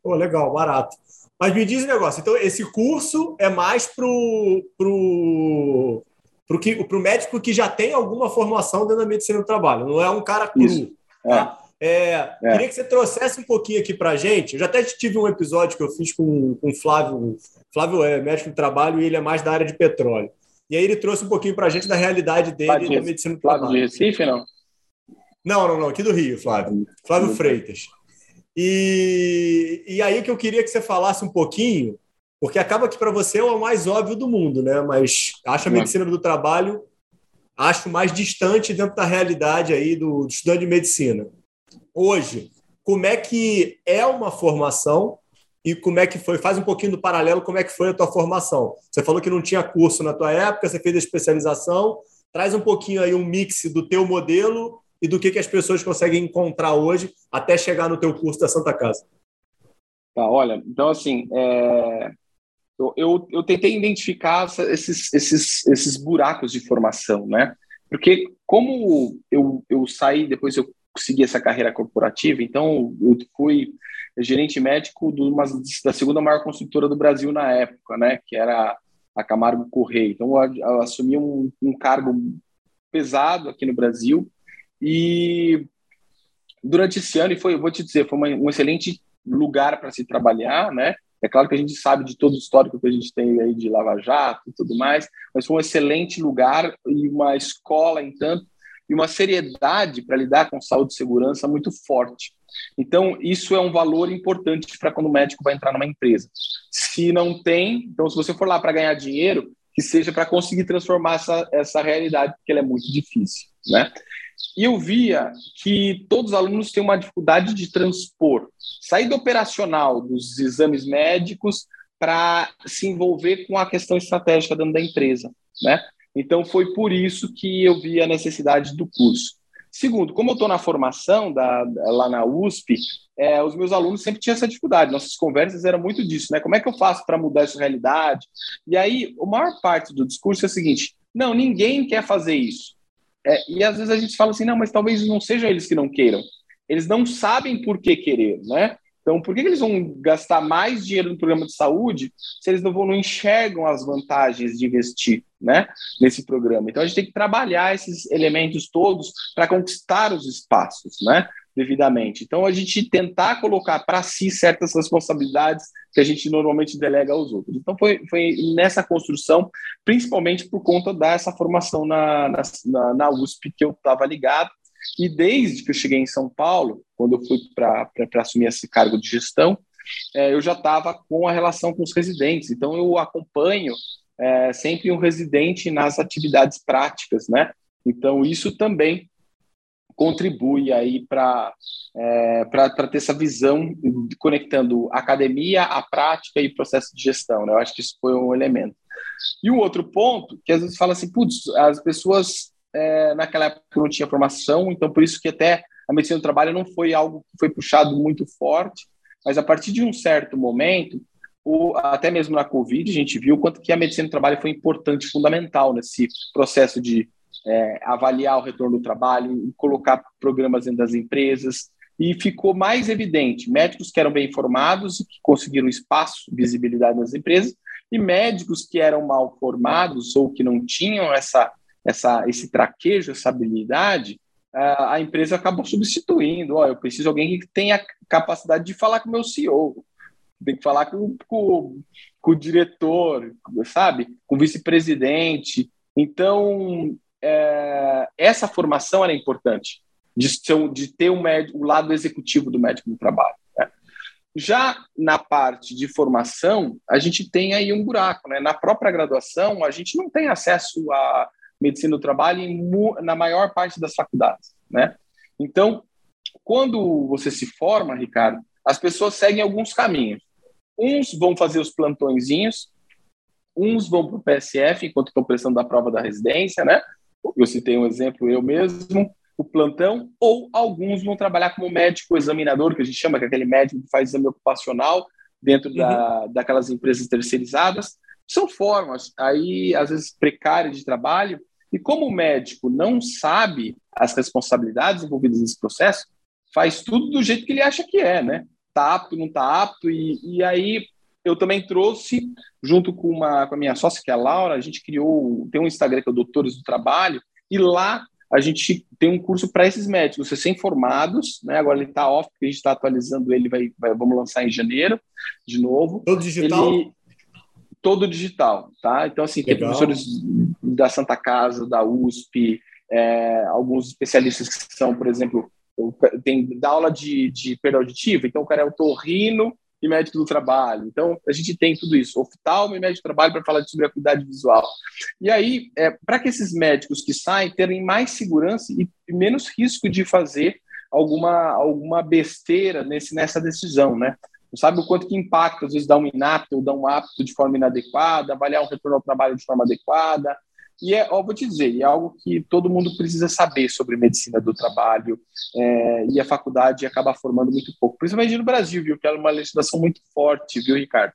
Pô, legal, barato. Mas me diz um negócio, então esse curso é mais pro, pro, pro, pro médico que já tem alguma formação dentro da medicina do trabalho, não é um cara cru. Tá? É. É, é. Queria que você trouxesse um pouquinho aqui para a gente. Eu já até tive um episódio que eu fiz com o Flávio. Flávio é médico do trabalho e ele é mais da área de petróleo. E aí ele trouxe um pouquinho para a gente da realidade dele Flávio, da medicina do Flávio trabalho. de Recife, não? Não, não, não. Aqui do Rio, Flávio. Flávio. Freitas. E, e aí que eu queria que você falasse um pouquinho, porque acaba que para você é o mais óbvio do mundo, né? Mas acho a uhum. medicina do trabalho acho mais distante dentro da realidade aí do, do estudante de medicina. Hoje, como é que é uma formação e como é que foi? Faz um pouquinho do paralelo, como é que foi a tua formação. Você falou que não tinha curso na tua época, você fez a especialização. Traz um pouquinho aí um mix do teu modelo e do que, que as pessoas conseguem encontrar hoje até chegar no teu curso da Santa Casa. Tá, olha, então assim, é, eu, eu, eu, tentei identificar esses, esses, esses buracos de formação, né? Porque como eu, eu saí, depois eu segui essa carreira corporativa, então eu fui gerente médico de uma, da segunda maior construtora do Brasil na época, né? Que era a Camargo Correia. Então eu, eu assumi um, um cargo pesado aqui no Brasil e durante esse ano, e foi, vou te dizer, foi uma, um excelente lugar para se trabalhar, né? É claro que a gente sabe de todo o histórico que a gente tem aí de Lava Jato e tudo mais, mas foi um excelente lugar e uma escola, entanto, e uma seriedade para lidar com saúde e segurança muito forte. Então, isso é um valor importante para quando o médico vai entrar numa empresa. Se não tem, então, se você for lá para ganhar dinheiro, que seja para conseguir transformar essa, essa realidade, porque ela é muito difícil, né? E eu via que todos os alunos têm uma dificuldade de transpor, sair do operacional dos exames médicos para se envolver com a questão estratégica dentro da empresa, né? Então foi por isso que eu vi a necessidade do curso. Segundo, como eu estou na formação da, lá na USP, é, os meus alunos sempre tinham essa dificuldade. Nossas conversas eram muito disso, né? Como é que eu faço para mudar essa realidade? E aí, a maior parte do discurso é o seguinte: não, ninguém quer fazer isso. É, e às vezes a gente fala assim, não, mas talvez não sejam eles que não queiram. Eles não sabem por que querer, né? Então, por que eles vão gastar mais dinheiro no programa de saúde se eles não, vão, não enxergam as vantagens de investir né, nesse programa? Então, a gente tem que trabalhar esses elementos todos para conquistar os espaços, né? Devidamente. Então, a gente tentar colocar para si certas responsabilidades que a gente normalmente delega aos outros. Então, foi, foi nessa construção, principalmente por conta dessa formação na, na, na USP que eu estava ligado. E desde que eu cheguei em São Paulo, quando eu fui para assumir esse cargo de gestão, é, eu já estava com a relação com os residentes. Então, eu acompanho é, sempre um residente nas atividades práticas, né? Então, isso também contribui aí para é, ter essa visão conectando academia, a prática e processo de gestão. Né? Eu acho que isso foi um elemento. E um outro ponto, que às vezes fala assim, putz, as pessoas é, naquela época não tinham formação, então por isso que até a medicina do trabalho não foi algo que foi puxado muito forte, mas a partir de um certo momento, o, até mesmo na Covid, a gente viu quanto que a medicina do trabalho foi importante, fundamental nesse processo de é, avaliar o retorno do trabalho, colocar programas dentro das empresas, e ficou mais evidente médicos que eram bem formados e que conseguiram espaço, visibilidade nas empresas, e médicos que eram mal formados ou que não tinham essa, essa, esse traquejo, essa habilidade, a empresa acabou substituindo. Oh, eu preciso de alguém que tenha capacidade de falar com o meu CEO, tem que falar com, com, com o diretor, sabe? Com o vice-presidente. Então, é, essa formação era importante, de, de ter um médico, o lado executivo do médico no trabalho. Né? Já na parte de formação, a gente tem aí um buraco. Né? Na própria graduação, a gente não tem acesso à medicina do trabalho em, na maior parte das faculdades. Né? Então, quando você se forma, Ricardo, as pessoas seguem alguns caminhos. Uns vão fazer os plantõezinhos, uns vão para o PSF enquanto estão prestando a prova da residência, né? Eu citei um exemplo eu mesmo, o plantão, ou alguns vão trabalhar como médico examinador, que a gente chama, que é aquele médico que faz exame ocupacional dentro uhum. da, daquelas empresas terceirizadas. São formas, aí, às vezes, precárias de trabalho, e como o médico não sabe as responsabilidades envolvidas nesse processo, faz tudo do jeito que ele acha que é, né? Tá apto, não tá apto, e, e aí eu também trouxe, junto com, uma, com a minha sócia, que é a Laura, a gente criou, tem um Instagram que é o Doutores do Trabalho, e lá a gente tem um curso para esses médicos recém-formados, né? Agora ele está off, porque a gente está atualizando ele, vai, vai, vamos lançar em janeiro de novo. Todo digital? Ele, todo digital, tá? Então, assim, Legal. tem professores da Santa Casa, da USP, é, alguns especialistas que são, por exemplo, tem da aula de, de perda auditiva, então o cara é otorrino e médico do trabalho. Então, a gente tem tudo isso, oftalmo e médico do trabalho para falar sobre acuidade visual. E aí, é, para que esses médicos que saem terem mais segurança e menos risco de fazer alguma, alguma besteira nesse, nessa decisão, né? Não sabe o quanto que impacta, às vezes, dar um inapto ou dar um apto de forma inadequada, avaliar um retorno ao trabalho de forma adequada. E é, ó, vou te dizer, é algo que todo mundo precisa saber sobre medicina do trabalho, é, e a faculdade acaba formando muito pouco, principalmente no Brasil, viu? Que é uma legislação muito forte, viu, Ricardo?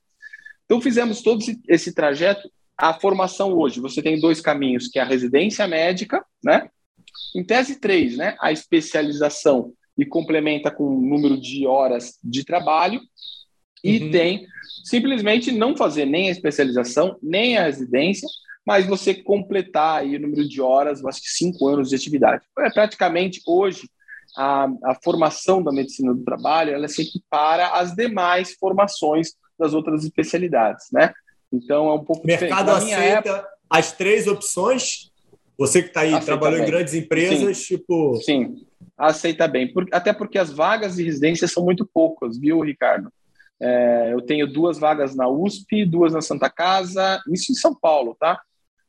Então, fizemos todo esse trajeto. A formação hoje, você tem dois caminhos, que é a residência médica, né? Em tese, três, né? A especialização e complementa com o número de horas de trabalho. E uhum. tem simplesmente não fazer nem a especialização, nem a residência, mas você completar aí o número de horas, acho que cinco anos de atividade. É praticamente hoje a, a formação da medicina do trabalho ela se equipara às demais formações das outras especialidades, né? Então é um pouco o mercado aceita época, as três opções. Você que está aí trabalhando em grandes empresas, Sim. tipo Sim, aceita bem, Por, até porque as vagas de residência são muito poucas, viu, Ricardo? É, eu tenho duas vagas na USP, duas na Santa Casa, isso em São Paulo, tá?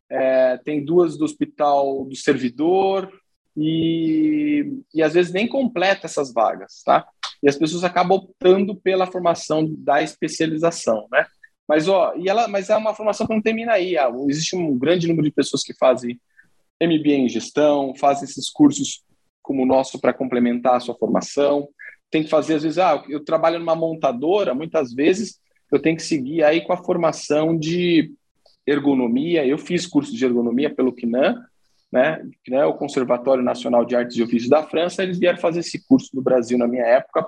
É, tem duas do Hospital do Servidor e, e às vezes nem completa essas vagas, tá? E as pessoas acabam optando pela formação da especialização, né? Mas, ó, e ela, mas é uma formação que não termina aí. Ah, existe um grande número de pessoas que fazem MBA em gestão, fazem esses cursos como o nosso para complementar a sua formação. Tem que fazer, às vezes, ah, eu trabalho numa montadora, muitas vezes eu tenho que seguir aí com a formação de ergonomia. Eu fiz curso de ergonomia pelo CNAM, né, né, o Conservatório Nacional de Artes e Ofícios da França, eles vieram fazer esse curso no Brasil na minha época,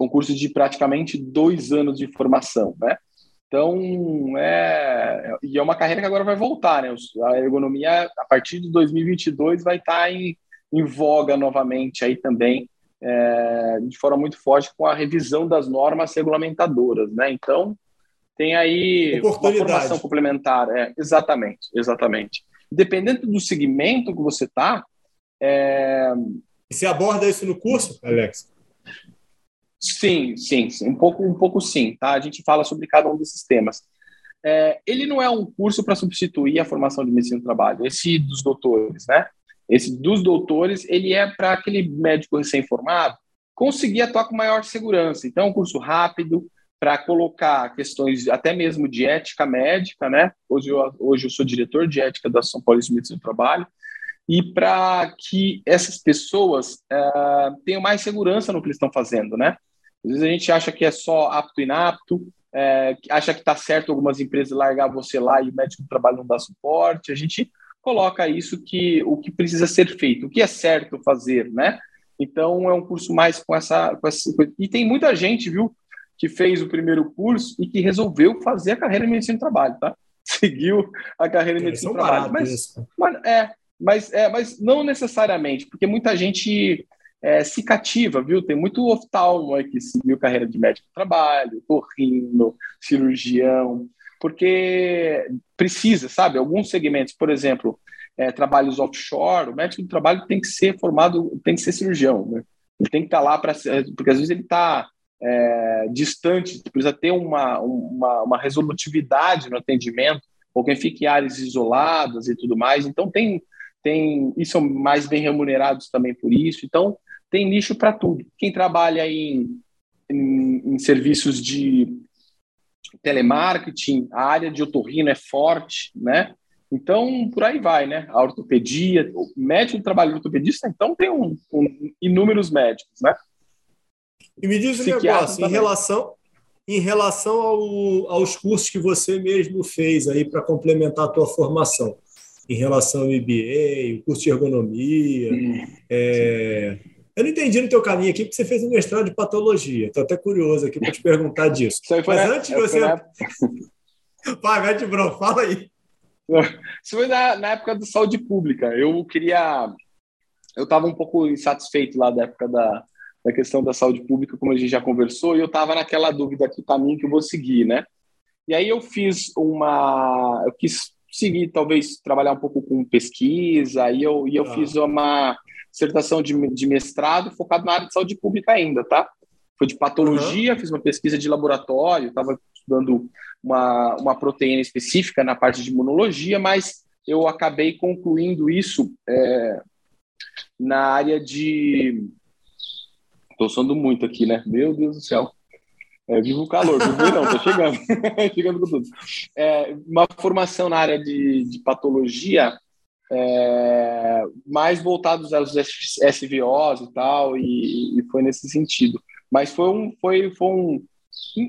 um curso de praticamente dois anos de formação, né? Então, é, e é uma carreira que agora vai voltar, né? A ergonomia, a partir de 2022, vai estar em, em voga novamente aí também, é, de forma muito forte, com a revisão das normas regulamentadoras, né? Então, tem aí uma formação complementar. É, exatamente, exatamente. Dependendo do segmento que você está. É... Você aborda isso no curso, Alex? Sim, sim, sim, um pouco, um pouco sim, tá? A gente fala sobre cada um desses temas. É, ele não é um curso para substituir a formação de medicina do trabalho, esse dos doutores, né? Esse dos doutores, ele é para aquele médico recém-formado conseguir atuar com maior segurança. Então, é um curso rápido, para colocar questões até mesmo de ética médica, né? Hoje eu, hoje eu sou diretor de ética da São Paulo Medicina do Trabalho, e para que essas pessoas uh, tenham mais segurança no que eles estão fazendo, né? Às vezes a gente acha que é só apto e inapto, é, acha que está certo algumas empresas largar você lá e o médico do trabalho não dá suporte. A gente coloca isso que o que precisa ser feito, o que é certo fazer, né? Então é um curso mais com essa, com essa e tem muita gente, viu, que fez o primeiro curso e que resolveu fazer a carreira em medicina do trabalho, tá? Seguiu a carreira em medicina do trabalho. Mas, mas, é, mas, é, mas não necessariamente, porque muita gente é, se cativa, viu? Tem muito oftalmo aí que seguiu carreira de médico do trabalho, torrino, cirurgião, porque precisa, sabe? Alguns segmentos, por exemplo, é, trabalhos offshore, o médico do trabalho tem que ser formado, tem que ser cirurgião, né? Ele tem que estar lá para, porque às vezes ele está é, distante, precisa ter uma, uma, uma, resolutividade no atendimento, ou quem fica em áreas isoladas e tudo mais. Então, tem, tem e são mais bem remunerados também por isso. Então, tem nicho para tudo. Quem trabalha em, em, em, serviços de telemarketing, a área de otorrino é forte, né? Então, por aí vai, né? A ortopedia, o médico do trabalho ortopedista, então tem um, um, inúmeros médicos, né? E me diz um negócio, em relação, em relação ao, aos cursos que você mesmo fez aí para complementar a tua formação, em relação ao MBA, o curso de ergonomia, hum, é... eu não entendi no teu caminho aqui, porque você fez um mestrado de patologia. Estou até curioso aqui para te perguntar disso. Mas na, antes de você... Na... Vai, Mete Bro, fala aí. Isso foi na, na época da saúde pública. Eu queria... Eu estava um pouco insatisfeito lá da época da, da questão da saúde pública, como a gente já conversou, e eu estava naquela dúvida que caminho que eu vou seguir, né? E aí eu fiz uma, eu quis seguir, talvez trabalhar um pouco com pesquisa, e eu, e eu ah. fiz uma dissertação de, de mestrado focado na área de saúde pública ainda, tá? Foi de patologia, uhum. fiz uma pesquisa de laboratório, estava estudando uma, uma proteína específica na parte de imunologia, mas eu acabei concluindo isso é, na área de Estou usando muito aqui, né? Meu Deus do céu. É, vivo o calor, vivo não, tô chegando, chegando com tudo. É, uma formação na área de, de patologia, é, mais voltados aos SVOs e tal, e, e, foi nesse sentido. Mas foi um, foi, foi um,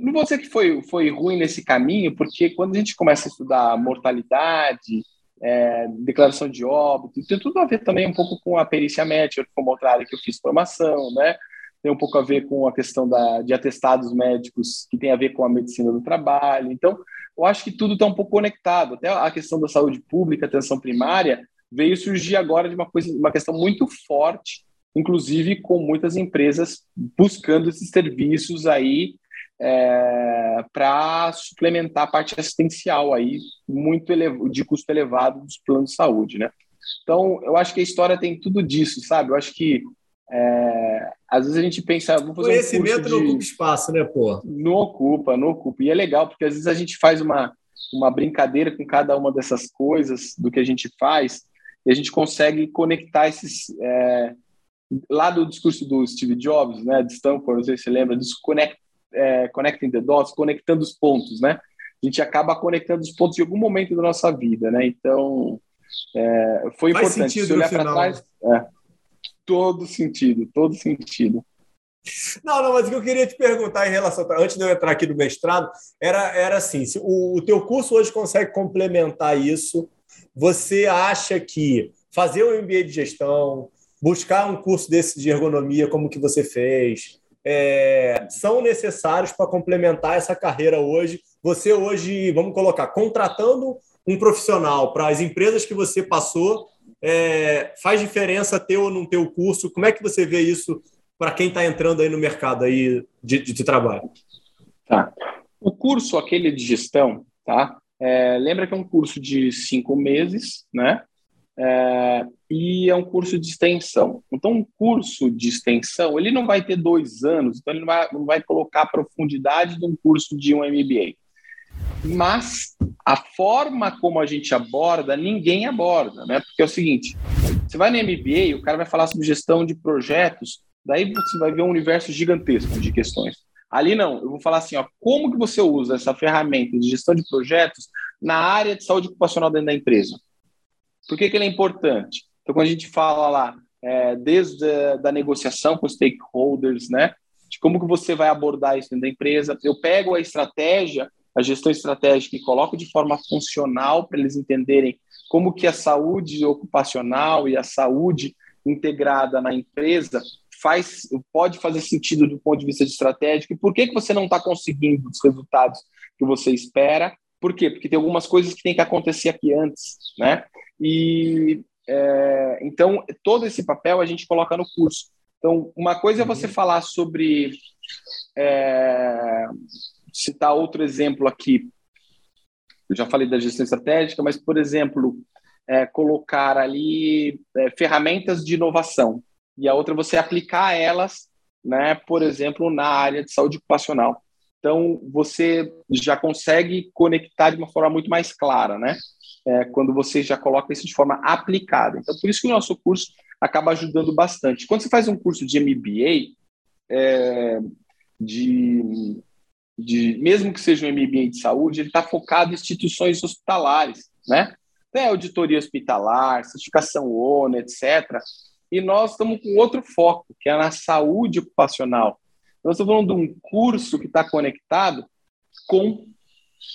não vou dizer que foi, foi ruim nesse caminho, porque quando a gente começa a estudar mortalidade, é, declaração de óbito, tem tudo a ver também um pouco com a perícia médica, como outra área que eu fiz formação, né? Tem um pouco a ver com a questão da, de atestados médicos, que tem a ver com a medicina do trabalho. Então, eu acho que tudo está um pouco conectado. Até a questão da saúde pública, atenção primária, veio surgir agora de uma coisa, uma questão muito forte, inclusive com muitas empresas buscando esses serviços aí é, para suplementar a parte assistencial aí, muito de custo elevado dos planos de saúde, né? Então, eu acho que a história tem tudo disso, sabe? Eu acho que é, às vezes a gente pensa, vou fazer Conhecimento um não ocupa espaço, né, pô? Não ocupa, não ocupa. E é legal, porque às vezes a gente faz uma, uma brincadeira com cada uma dessas coisas do que a gente faz, e a gente consegue conectar esses. É, lá do discurso do Steve Jobs, né, de Stanford, não sei se você lembra, disso, connect, é, connecting the dots, conectando os pontos, né? A gente acaba conectando os pontos em algum momento da nossa vida, né? Então, é, foi Faz importante. Sentido Se olhar para trás, é, todo sentido, todo sentido. Não, não, mas o que eu queria te perguntar em relação, antes de eu entrar aqui no mestrado, era, era assim: o, o teu curso hoje consegue complementar isso, você acha que fazer um MBA de gestão, buscar um curso desse de ergonomia como que você fez, é, são necessários para complementar essa carreira hoje. Você hoje, vamos colocar, contratando um profissional para as empresas que você passou, é, faz diferença ter ou não ter o curso? Como é que você vê isso para quem está entrando aí no mercado aí de, de, de, trabalho? Tá. O curso aquele de gestão, tá? É, lembra que é um curso de cinco meses, né? É, e é um curso de extensão. Então, um curso de extensão, ele não vai ter dois anos, então ele não vai, não vai colocar a profundidade de um curso de um MBA. Mas a forma como a gente aborda, ninguém aborda, né? Porque é o seguinte, você vai no MBA, o cara vai falar sobre gestão de projetos, daí você vai ver um universo gigantesco de questões. Ali não, eu vou falar assim, ó, como que você usa essa ferramenta de gestão de projetos na área de saúde ocupacional dentro da empresa? Por que, que ele é importante? Então, quando a gente fala lá, é, desde a da negociação com os stakeholders, né, de como que você vai abordar isso dentro da empresa, eu pego a estratégia, a gestão estratégica e coloco de forma funcional para eles entenderem como que a saúde ocupacional e a saúde integrada na empresa faz, pode fazer sentido do ponto de vista de estratégico e por que, que você não está conseguindo os resultados que você espera. Por quê? Porque tem algumas coisas que tem que acontecer aqui antes, né? E é, então todo esse papel a gente coloca no curso. Então, uma coisa é você uhum. falar sobre é, citar outro exemplo aqui. Eu já falei da gestão estratégica, mas por exemplo, é, colocar ali é, ferramentas de inovação e a outra é você aplicar elas, né, por exemplo, na área de saúde ocupacional. Então, você já consegue conectar de uma forma muito mais clara, né? é, quando você já coloca isso de forma aplicada. Então, por isso que o nosso curso acaba ajudando bastante. Quando você faz um curso de MBA, é, de, de, mesmo que seja um MBA de saúde, ele está focado em instituições hospitalares, né? Tem auditoria hospitalar, certificação ONU, etc. E nós estamos com outro foco, que é na saúde ocupacional. Nós estamos falando de um curso que está conectado com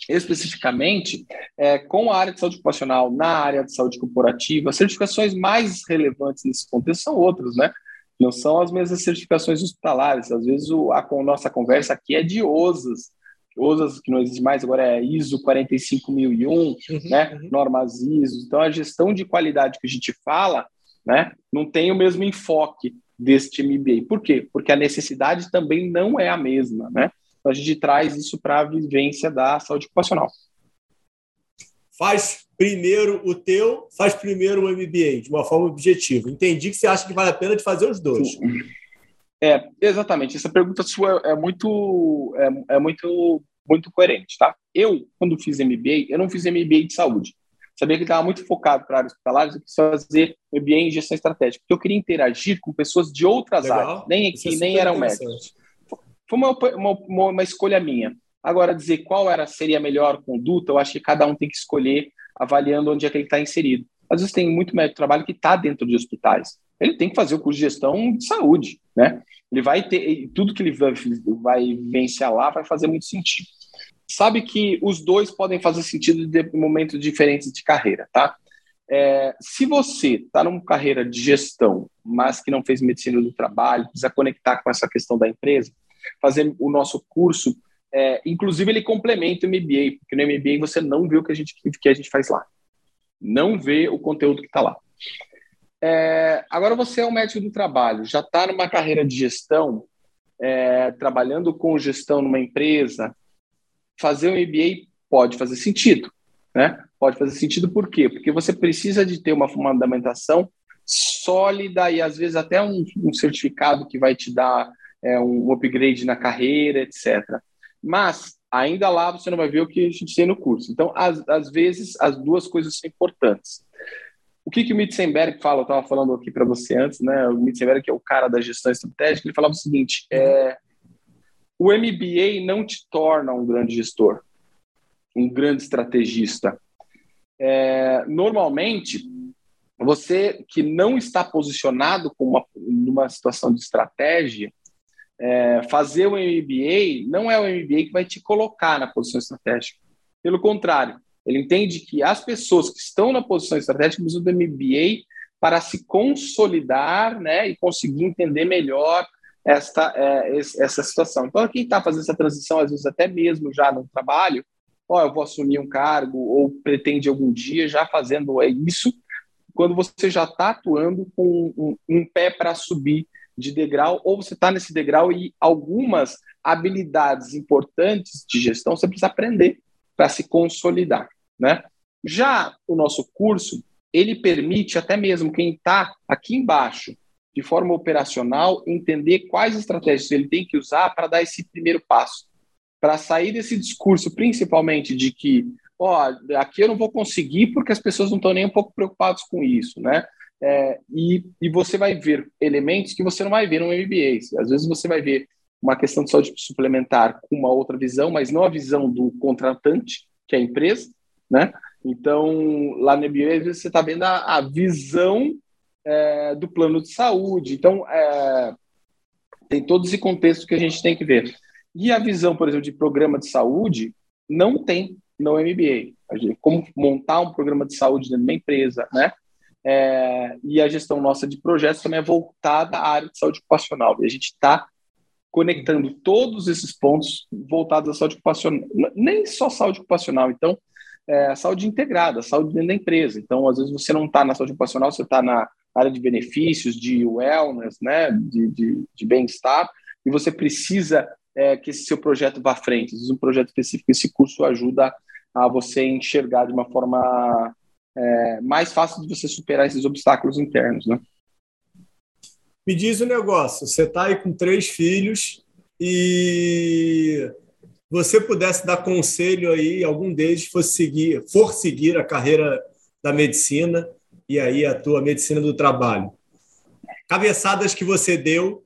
especificamente é, com a área de saúde ocupacional na área de saúde corporativa, certificações mais relevantes nesse contexto são outras, né? Não são as mesmas certificações hospitalares. Às vezes o, a, a nossa conversa aqui é de OSAS, OSAS que não existe mais, agora é ISO 45001, uhum, né? Uhum. Normas ISO. Então a gestão de qualidade que a gente fala, né? Não tem o mesmo enfoque deste MBA. Por quê? Porque a necessidade também não é a mesma, né? Então, a gente traz isso para a vivência da saúde ocupacional. Faz primeiro o teu, faz primeiro o MBA, de uma forma objetiva. Entendi que você acha que vale a pena de fazer os dois. É, exatamente. Essa pergunta sua é muito, é, é muito, muito coerente, tá? Eu, quando fiz MBA, eu não fiz MBA de saúde. Sabia que estava muito focado para áreas hospitalares, eu quis fazer MBA em gestão estratégica, porque eu queria interagir com pessoas de outras Legal. áreas, nem aqui, é nem eram médicos Foi uma, uma, uma escolha minha. Agora, dizer qual era seria a melhor conduta, eu acho que cada um tem que escolher avaliando onde é que ele está inserido. Às vezes tem muito médico de trabalho que está dentro de hospitais. Ele tem que fazer o curso de gestão de saúde, né? Ele vai ter tudo que ele vai, vai vivenciar lá vai fazer muito sentido. Sabe que os dois podem fazer sentido em momentos diferentes de carreira, tá? É, se você está numa carreira de gestão, mas que não fez medicina do trabalho, precisa conectar com essa questão da empresa, fazer o nosso curso, é, inclusive ele complementa o MBA, porque no MBA você não vê o que a gente, que a gente faz lá. Não vê o conteúdo que está lá. É, agora você é um médico do trabalho, já está numa carreira de gestão, é, trabalhando com gestão numa empresa, fazer um MBA pode fazer sentido, né? Pode fazer sentido por quê? Porque você precisa de ter uma fundamentação sólida e às vezes até um, um certificado que vai te dar é, um upgrade na carreira, etc. Mas ainda lá você não vai ver o que a gente tem no curso. Então, às, às vezes, as duas coisas são importantes. O que, que o Mitzenberg fala? Eu estava falando aqui para você antes, né? O Mitzenberg, que é o cara da gestão estratégica, ele falava o seguinte: é, o MBA não te torna um grande gestor, um grande estrategista. É, normalmente, você que não está posicionado com uma, numa situação de estratégia, é, fazer o MBA não é o MBA que vai te colocar na posição estratégica. Pelo contrário, ele entende que as pessoas que estão na posição estratégica precisam do MBA para se consolidar né, e conseguir entender melhor esta, é, essa situação. Então, quem está fazendo essa transição, às vezes até mesmo já no trabalho, ó, eu vou assumir um cargo ou pretende algum dia já fazendo é isso, quando você já está atuando com um, um pé para subir de degrau, ou você está nesse degrau e algumas habilidades importantes de gestão você precisa aprender para se consolidar né? Já o nosso curso, ele permite até mesmo quem está aqui embaixo, de forma operacional, entender quais estratégias ele tem que usar para dar esse primeiro passo, para sair desse discurso, principalmente de que, ó, aqui eu não vou conseguir porque as pessoas não estão nem um pouco preocupadas com isso, né? É, e, e você vai ver elementos que você não vai ver no MBA. Às vezes você vai ver uma questão de saúde suplementar com uma outra visão, mas não a visão do contratante, que é a empresa, né? Então, lá no MBA, às vezes você está vendo a, a visão é, do plano de saúde. Então, é, tem todo esse contexto que a gente tem que ver. E a visão, por exemplo, de programa de saúde, não tem no MBA. Como montar um programa de saúde dentro de uma empresa, né? É, e a gestão nossa de projetos também é voltada à área de saúde ocupacional. E a gente está conectando todos esses pontos voltados à saúde ocupacional, nem só saúde ocupacional. Então, é, saúde integrada, saúde dentro da empresa. Então, às vezes, você não está na saúde ocupacional, você está na área de benefícios, de wellness, né, de, de, de bem-estar, e você precisa é, que esse seu projeto vá à frente. Às vezes, um projeto específico, esse curso ajuda a você enxergar de uma forma é, mais fácil de você superar esses obstáculos internos, né? Me diz o um negócio, você está aí com três filhos e você pudesse dar conselho aí, algum deles fosse seguir, for seguir a carreira da medicina e aí a tua medicina do trabalho. Cabeçadas que você deu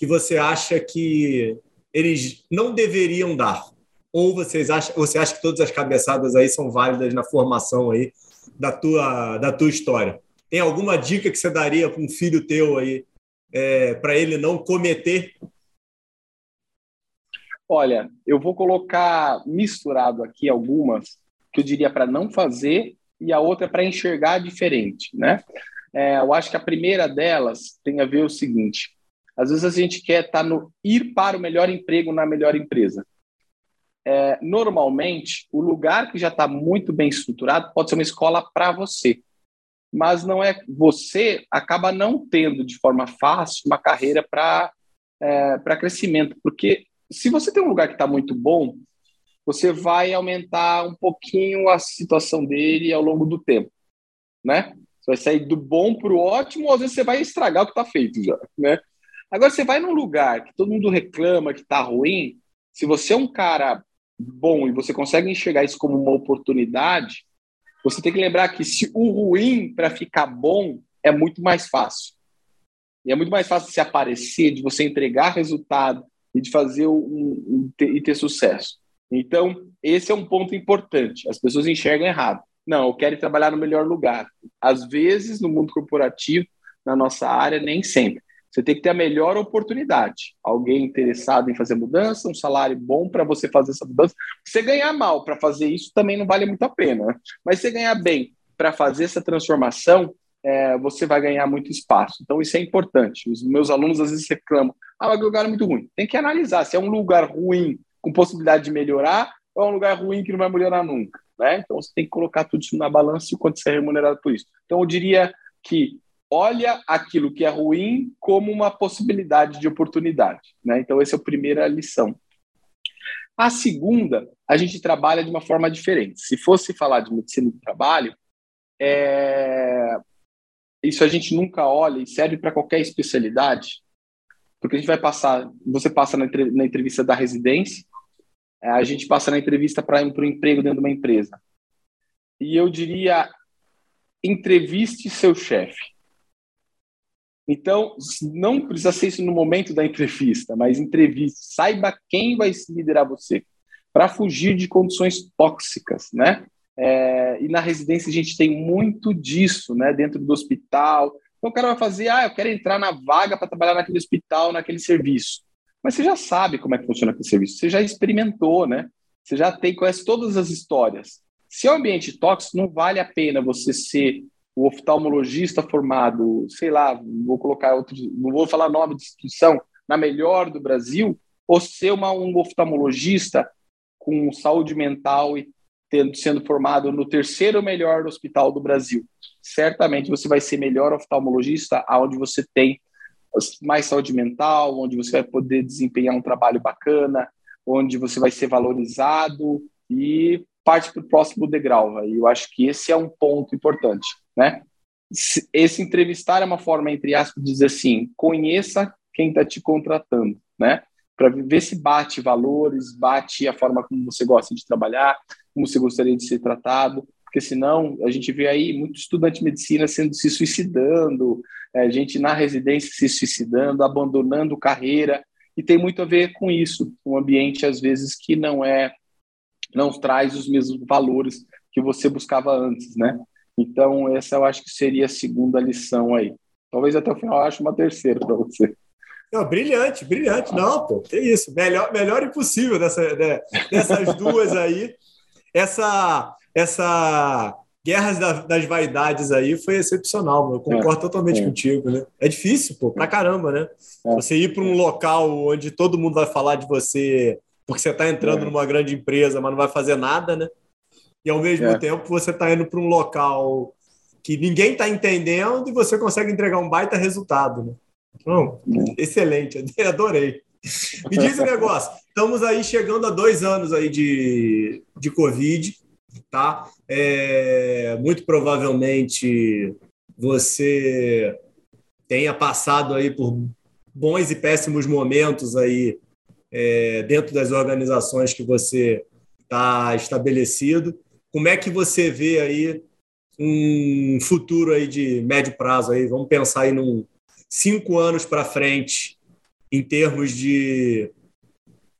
que você acha que eles não deveriam dar? Ou vocês acham, você acha que todas as cabeçadas aí são válidas na formação aí da tua, da tua história? Tem alguma dica que você daria para um filho teu aí é, para ele não cometer Olha, eu vou colocar misturado aqui algumas que eu diria para não fazer e a outra para enxergar diferente, né? É, eu acho que a primeira delas tem a ver o seguinte: às vezes a gente quer estar tá no ir para o melhor emprego na melhor empresa. É, normalmente, o lugar que já está muito bem estruturado pode ser uma escola para você, mas não é você acaba não tendo de forma fácil uma carreira para é, para crescimento, porque se você tem um lugar que está muito bom, você vai aumentar um pouquinho a situação dele ao longo do tempo, né? Você vai sair do bom para o ótimo, ou às vezes você vai estragar o que está feito já, né? Agora, você vai num lugar que todo mundo reclama que está ruim, se você é um cara bom e você consegue enxergar isso como uma oportunidade, você tem que lembrar que se o ruim para ficar bom é muito mais fácil. E é muito mais fácil se aparecer, de você entregar resultado, e de fazer um, um, e ter sucesso. Então, esse é um ponto importante. As pessoas enxergam errado. Não, eu quero trabalhar no melhor lugar. Às vezes, no mundo corporativo, na nossa área, nem sempre. Você tem que ter a melhor oportunidade. Alguém interessado em fazer mudança, um salário bom para você fazer essa mudança. Você ganhar mal para fazer isso também não vale muito a pena. Mas você ganhar bem para fazer essa transformação, é, você vai ganhar muito espaço. Então, isso é importante. Os meus alunos às vezes reclamam: ah, o lugar é muito ruim. Tem que analisar se é um lugar ruim com possibilidade de melhorar ou é um lugar ruim que não vai melhorar nunca. Né? Então, você tem que colocar tudo isso na balança e quanto você é remunerado por isso. Então, eu diria que olha aquilo que é ruim como uma possibilidade de oportunidade. Né? Então, essa é a primeira lição. A segunda, a gente trabalha de uma forma diferente. Se fosse falar de medicina do trabalho, é... isso a gente nunca olha e serve para qualquer especialidade, porque a gente vai passar, você passa na, entrevista da residência, é, a gente passa na entrevista para o emprego dentro de uma empresa. E eu diria, entreviste seu chefe. Então, não precisa ser isso no momento da entrevista, mas entrevista. Saiba quem vai liderar você, para fugir de condições tóxicas, né? É, e na residência a gente tem muito disso, né? Dentro do hospital. Então o cara vai fazer, ah, eu quero entrar na vaga para trabalhar naquele hospital, naquele serviço. Mas você já sabe como é que funciona aquele serviço, você já experimentou, né? Você já tem, conhece todas as histórias. Se é um ambiente tóxico, não vale a pena você ser o oftalmologista formado, sei lá, vou colocar outro, não vou falar nome de instituição, na melhor do Brasil, ou ser uma, um oftalmologista com saúde mental e tendo, sendo formado no terceiro melhor hospital do Brasil. Certamente você vai ser melhor oftalmologista aonde você tem mais saúde mental, onde você vai poder desempenhar um trabalho bacana, onde você vai ser valorizado e parte para o próximo degrau. E eu acho que esse é um ponto importante né? Esse entrevistar é uma forma, entre aspas, de dizer assim, conheça quem está te contratando, né? Para ver se bate valores, bate a forma como você gosta de trabalhar, como você gostaria de ser tratado, porque senão a gente vê aí muito estudante de medicina sendo se suicidando, é, gente na residência se suicidando, abandonando carreira, e tem muito a ver com isso, um ambiente às vezes que não é, não traz os mesmos valores que você buscava antes, né? Então, essa eu acho que seria a segunda lição aí. Talvez até o final eu ache uma terceira para você. Não, brilhante, brilhante. Não, pô, que isso. Melhor, melhor impossível dessa, né, dessas duas aí. Essa, essa Guerras das Vaidades aí foi excepcional, eu concordo é, totalmente é. contigo, né? É difícil, pô, pra caramba, né? É. Você ir para um local onde todo mundo vai falar de você porque você está entrando é. numa grande empresa, mas não vai fazer nada, né? e ao mesmo é. tempo você está indo para um local que ninguém está entendendo e você consegue entregar um baita resultado. Né? Então, é. excelente, adorei. Me diz o um negócio, estamos aí chegando a dois anos aí de, de Covid, tá? É, muito provavelmente você tenha passado aí por bons e péssimos momentos aí é, dentro das organizações que você está estabelecido. Como é que você vê aí um futuro aí de médio prazo aí? Vamos pensar aí num cinco anos para frente em termos de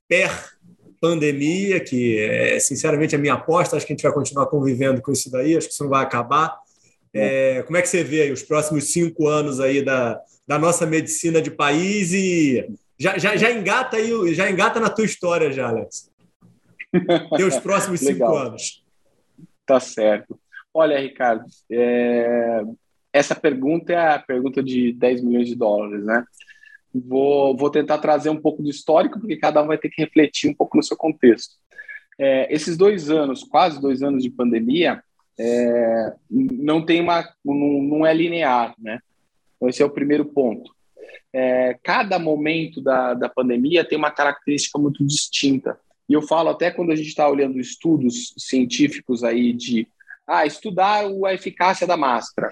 per pandemia, que é sinceramente a minha aposta, acho que a gente vai continuar convivendo com isso daí, acho que isso não vai acabar. É, como é que você vê aí os próximos cinco anos aí da, da nossa medicina de país e já, já, já engata aí, já engata na tua história já, Alex. Teus próximos cinco anos. Tá certo. Olha, Ricardo, é... essa pergunta é a pergunta de 10 milhões de dólares, né? Vou, vou tentar trazer um pouco do histórico, porque cada um vai ter que refletir um pouco no seu contexto. É, esses dois anos, quase dois anos de pandemia, é, não tem uma, não, não, é linear, né? Então esse é o primeiro ponto. É, cada momento da, da pandemia tem uma característica muito distinta. E eu falo até quando a gente está olhando estudos científicos aí de ah, estudar a eficácia da máscara.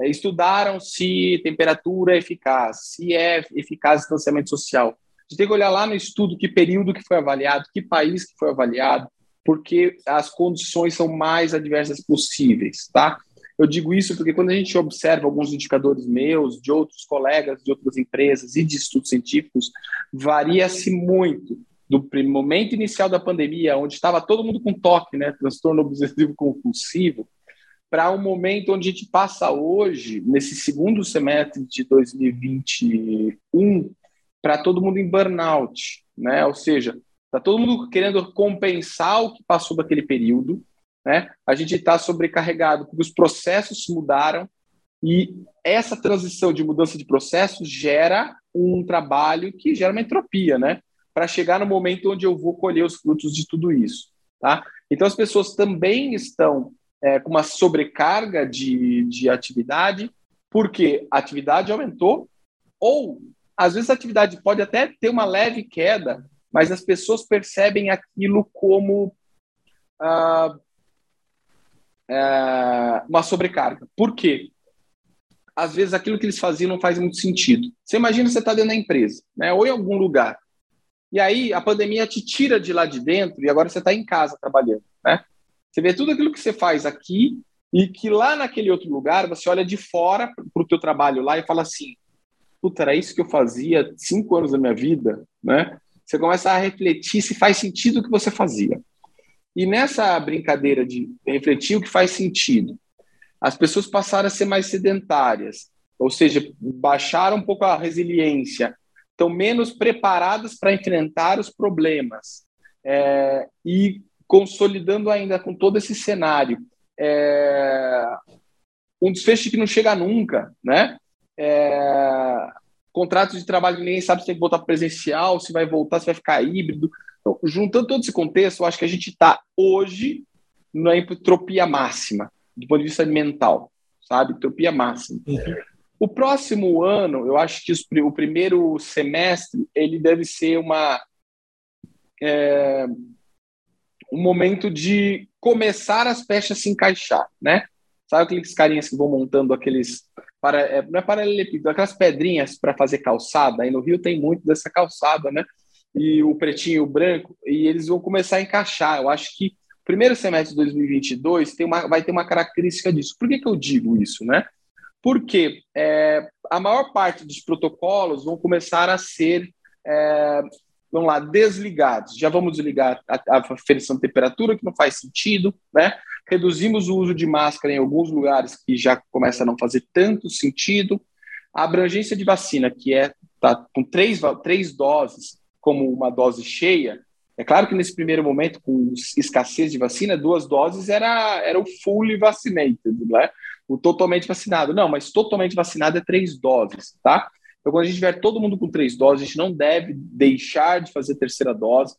É, estudaram se temperatura é eficaz, se é eficaz distanciamento social. A gente tem que olhar lá no estudo que período que foi avaliado, que país que foi avaliado, porque as condições são mais adversas possíveis, tá? Eu digo isso porque quando a gente observa alguns indicadores meus, de outros colegas, de outras empresas e de estudos científicos, varia-se muito do momento inicial da pandemia, onde estava todo mundo com toque, né, transtorno obsessivo compulsivo, para o um momento onde a gente passa hoje, nesse segundo semestre de 2021, para todo mundo em burnout, né? Ou seja, está todo mundo querendo compensar o que passou daquele período, né? A gente está sobrecarregado porque os processos mudaram e essa transição de mudança de processos gera um trabalho que gera uma entropia, né? Para chegar no momento onde eu vou colher os frutos de tudo isso, tá? Então as pessoas também estão é, com uma sobrecarga de, de atividade, porque a atividade aumentou, ou às vezes a atividade pode até ter uma leve queda, mas as pessoas percebem aquilo como ah, é, uma sobrecarga. Por quê? Às vezes aquilo que eles faziam não faz muito sentido. Você imagina você está dentro da empresa, né, ou em algum lugar, e aí a pandemia te tira de lá de dentro e agora você está em casa trabalhando, né? Você vê tudo aquilo que você faz aqui e que lá naquele outro lugar você olha de fora para o teu trabalho lá e fala assim, puta, era isso que eu fazia cinco anos da minha vida, né? Você começa a refletir se faz sentido o que você fazia. E nessa brincadeira de refletir o que faz sentido, as pessoas passaram a ser mais sedentárias, ou seja, baixaram um pouco a resiliência, estão menos preparadas para enfrentar os problemas. É, e consolidando ainda com todo esse cenário é, um desfecho que não chega nunca, né? É, contratos de trabalho que ninguém sabe se tem que voltar presencial, se vai voltar, se vai ficar híbrido. Então, juntando todo esse contexto, eu acho que a gente está hoje na entropia máxima, do ponto de vista mental, sabe? Entropia máxima. Uhum. O próximo ano, eu acho que os, o primeiro semestre, ele deve ser uma... É, um momento de começar as peças a se encaixar, né? Sabe aqueles carinhas que vão montando aqueles para é, não é paralelepípedo, aquelas pedrinhas para fazer calçada. Aí no Rio tem muito dessa calçada, né? E o pretinho e o branco, e eles vão começar a encaixar. Eu acho que o primeiro semestre de 2022 tem uma, vai ter uma característica disso. Por que, que eu digo isso, né? Porque é, a maior parte dos protocolos vão começar a ser é, vamos lá, desligados. Já vamos desligar a, a aferição de temperatura, que não faz sentido, né? Reduzimos o uso de máscara em alguns lugares que já começa a não fazer tanto sentido. A abrangência de vacina, que é tá com três, três doses, como uma dose cheia, é claro que nesse primeiro momento, com escassez de vacina, duas doses era, era o fully vaccinated, né? o totalmente vacinado. Não, mas totalmente vacinado é três doses, tá? Então, quando a gente tiver todo mundo com três doses, a gente não deve deixar de fazer terceira dose,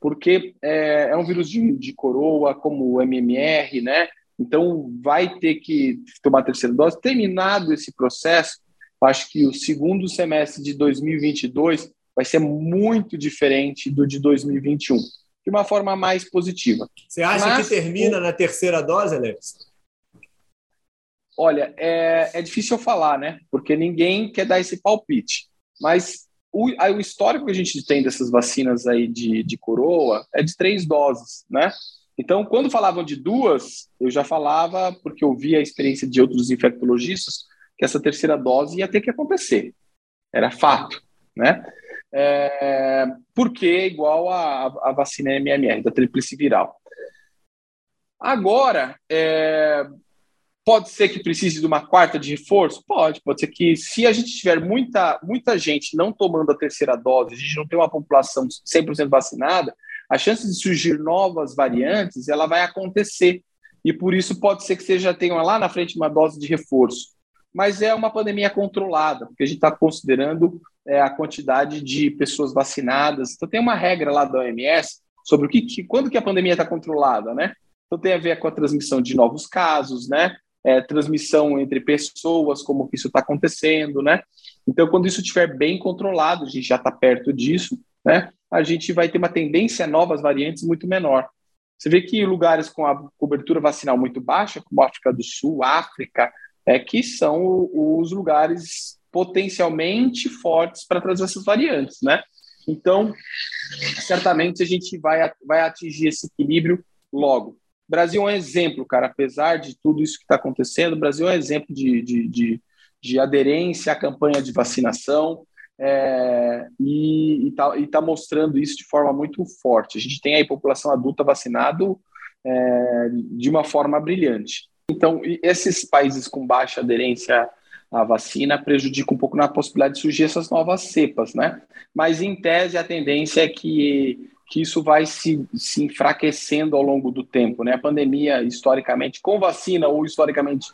porque é, é um vírus de, de, coroa, como o MMR, né? Então, vai ter que tomar terceira dose. Terminado esse processo, acho que o segundo semestre de 2022 vai ser muito diferente do de 2021, de uma forma mais positiva. Você acha Mas, que termina o... na terceira dose, Alex? Olha, é, é difícil eu falar, né? Porque ninguém quer dar esse palpite. Mas o, o histórico que a gente tem dessas vacinas aí de, de coroa é de três doses, né? Então, quando falavam de duas, eu já falava, porque eu vi a experiência de outros infectologistas, que essa terceira dose ia ter que acontecer. Era fato, né? É, porque é igual a, a vacina MMR, da tríplice viral. Agora, é, Pode ser que precise de uma quarta de reforço? Pode, pode ser que se a gente tiver muita, muita gente não tomando a terceira dose, a gente não tem uma população 100% vacinada, a chance de surgir novas variantes, ela vai acontecer. E por isso pode ser que você já tenha lá na frente uma dose de reforço. Mas é uma pandemia controlada, porque a gente está considerando é, a quantidade de pessoas vacinadas. Então tem uma regra lá da OMS sobre o que, que quando que a pandemia está controlada, né? Então tem a ver com a transmissão de novos casos, né? é, transmissão entre pessoas, como que isso está acontecendo, né? Então, quando isso estiver bem controlado, a gente já está perto disso, né? A gente vai ter uma tendência a novas variantes muito menor. Você vê que lugares com a cobertura vacinal muito baixa, como África do Sul, África, é que são os lugares potencialmente fortes para trazer essas variantes, né? Então, certamente a gente vai, vai atingir esse equilíbrio logo. Brasil é um exemplo, cara, apesar de tudo isso que está acontecendo, o Brasil é um exemplo de, de, de, de aderência à campanha de vacinação é, e está tá mostrando isso de forma muito forte. A gente tem aí população adulta vacinado é, de uma forma brilhante. Então, esses países com baixa aderência à vacina prejudicam um pouco na possibilidade de surgir essas novas cepas, né? Mas, em tese, a tendência é que, que isso vai se, se enfraquecendo ao longo do tempo, né? A pandemia, historicamente, com vacina ou historicamente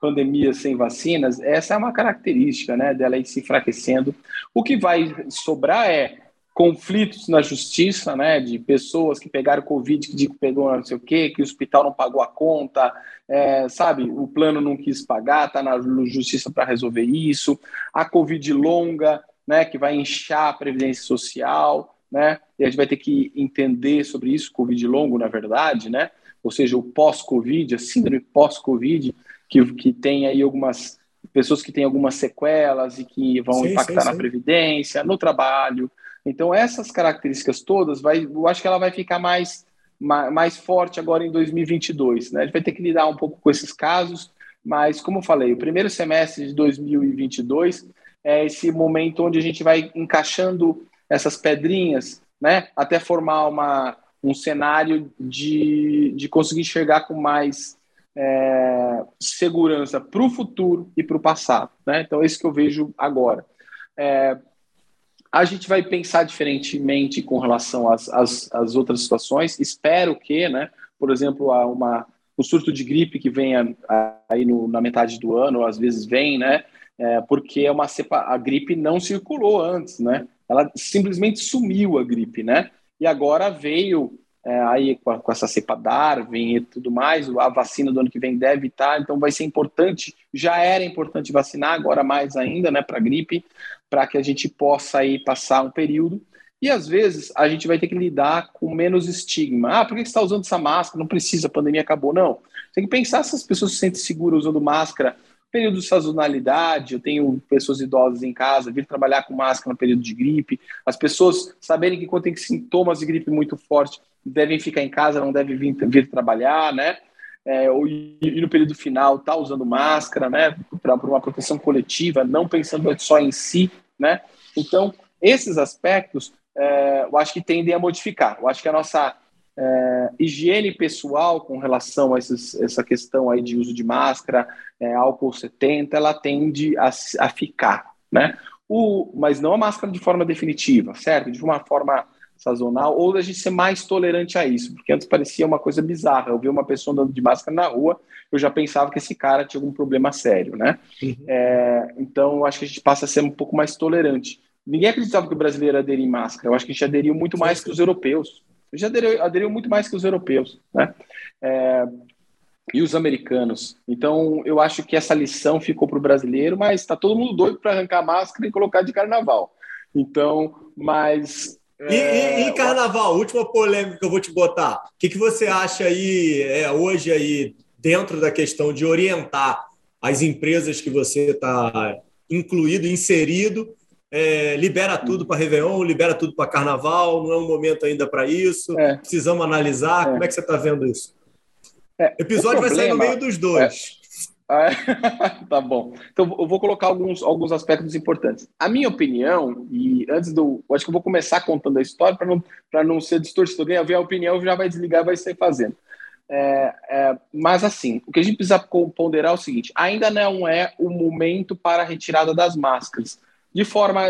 pandemia sem vacinas, essa é uma característica, né, dela ir se enfraquecendo. O que vai sobrar é conflitos na justiça, né, de pessoas que pegaram Covid, que pegou não sei o quê, que o hospital não pagou a conta, é, sabe, o plano não quis pagar, está na justiça para resolver isso, a Covid longa, né, que vai inchar a previdência social, né, e a gente vai ter que entender sobre isso, Covid longo, na verdade, né, ou seja, o pós-Covid, a síndrome pós-Covid, que, que tem aí algumas pessoas que têm algumas sequelas e que vão sim, impactar sim, sim. na previdência, no trabalho, então, essas características todas, vai, eu acho que ela vai ficar mais, mais forte agora em 2022. Né? A gente vai ter que lidar um pouco com esses casos, mas, como eu falei, o primeiro semestre de 2022 é esse momento onde a gente vai encaixando essas pedrinhas, né, até formar uma, um cenário de, de conseguir enxergar com mais é, segurança para o futuro e para o passado. Né? Então, é isso que eu vejo agora. É, a gente vai pensar diferentemente com relação às, às, às outras situações. Espero que, né, por exemplo, uma, um surto de gripe que venha aí no, na metade do ano, às vezes vem, né, é, porque é uma cepa, a gripe não circulou antes, né? Ela simplesmente sumiu a gripe, né? E agora veio é, aí com, a, com, essa cepa Darwin e tudo mais, a vacina do ano que vem deve estar, então vai ser importante, já era importante vacinar, agora mais ainda, né, para gripe, para que a gente possa aí passar um período. E às vezes a gente vai ter que lidar com menos estigma. Ah, por que você está usando essa máscara? Não precisa, a pandemia acabou. Não. Tem que pensar se as pessoas se sentem seguras usando máscara período de sazonalidade, eu tenho pessoas idosas em casa, vir trabalhar com máscara no período de gripe, as pessoas saberem que quando tem sintomas de gripe muito forte, devem ficar em casa, não devem vir, vir trabalhar, né? É, e no período final tá usando máscara, né? Para uma proteção coletiva, não pensando só em si, né? Então, esses aspectos é, eu acho que tendem a modificar. Eu acho que a nossa é, higiene pessoal com relação a esses, essa questão aí de uso de máscara, é, álcool 70, ela tende a, a ficar, né? O, mas não a máscara de forma definitiva, certo? De uma forma sazonal, ou a gente ser mais tolerante a isso, porque antes parecia uma coisa bizarra. Eu vi uma pessoa andando de máscara na rua, eu já pensava que esse cara tinha algum problema sério, né? Uhum. É, então, eu acho que a gente passa a ser um pouco mais tolerante. Ninguém acreditava que o brasileiro aderia em máscara. Eu acho que a gente aderiu muito mais que os europeus. A gente aderiu, aderiu muito mais que os europeus, né? É, e os americanos. Então, eu acho que essa lição ficou para o brasileiro, mas está todo mundo doido para arrancar a máscara e colocar de carnaval. Então, mas e, é, e, e, carnaval, última polêmica que eu vou te botar. O que, que você acha aí é, hoje aí dentro da questão de orientar as empresas que você está incluído, inserido, é, libera tudo para Réveillon, libera tudo para Carnaval, não é um momento ainda para isso, é. precisamos analisar. É. Como é que você está vendo isso? É, o episódio vai sair no meio dos dois. É. tá bom. Então, eu vou colocar alguns, alguns aspectos importantes. A minha opinião, e antes do. Acho que eu vou começar contando a história para não, não ser distorcido. Alguém ver a opinião, já vai desligar vai sair fazendo. É, é, mas assim, o que a gente precisa ponderar é o seguinte: ainda não é o momento para a retirada das máscaras, de forma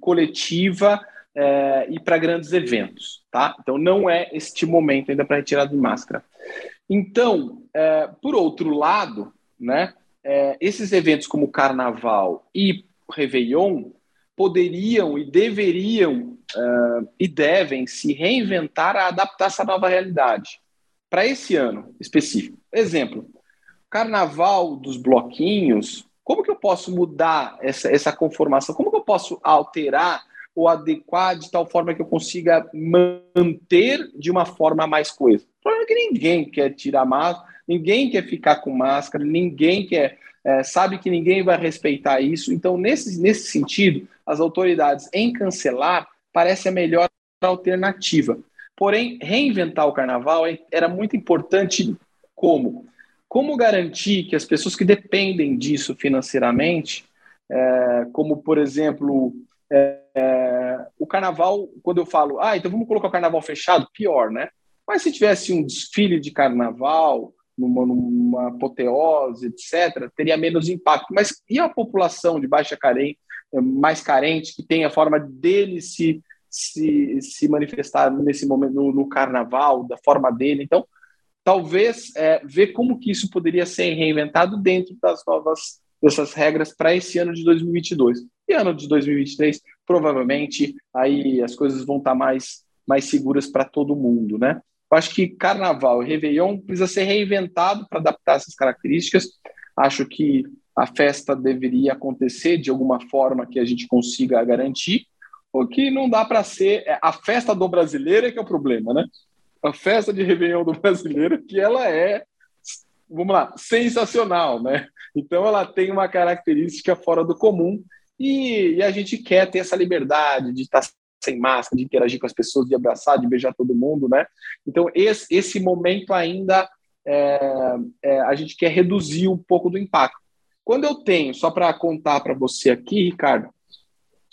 coletiva é, e para grandes eventos, tá? Então não é este momento ainda para retirada de máscara. Então, é, por outro lado, né, é, esses eventos como Carnaval e Réveillon poderiam e deveriam uh, e devem se reinventar a adaptar essa nova realidade para esse ano específico. Exemplo, carnaval dos bloquinhos, como que eu posso mudar essa, essa conformação? Como que eu posso alterar ou adequar de tal forma que eu consiga manter de uma forma mais coesa? O problema é que ninguém quer tirar máscara, ninguém quer ficar com máscara, ninguém quer, é, sabe que ninguém vai respeitar isso. Então, nesse, nesse sentido, as autoridades em cancelar parece a melhor alternativa. Porém, reinventar o carnaval é, era muito importante como? Como garantir que as pessoas que dependem disso financeiramente, é, como por exemplo, é, é, o carnaval, quando eu falo, ah, então vamos colocar o carnaval fechado, pior, né? Mas se tivesse um desfile de carnaval, numa, numa apoteose, etc., teria menos impacto. Mas e a população de baixa carência, mais carente, que tem a forma dele se, se, se manifestar nesse momento, no, no carnaval, da forma dele? Então, talvez é, ver como que isso poderia ser reinventado dentro das novas dessas regras para esse ano de 2022. E ano de 2023, provavelmente, aí as coisas vão estar tá mais, mais seguras para todo mundo, né? Eu acho que Carnaval e Réveillon precisa ser reinventado para adaptar essas características. Acho que a festa deveria acontecer de alguma forma que a gente consiga garantir, o que não dá para ser é, a festa do brasileiro é que é o problema, né? A festa de Réveillon do brasileiro que ela é vamos lá, sensacional, né? Então ela tem uma característica fora do comum e, e, a gente quer ter essa liberdade de estar sem máscara, de interagir com as pessoas, de abraçar, de beijar todo mundo, né? Então esse, esse momento ainda é, é, a gente quer reduzir um pouco do impacto. Quando eu tenho, só para contar para você aqui, Ricardo,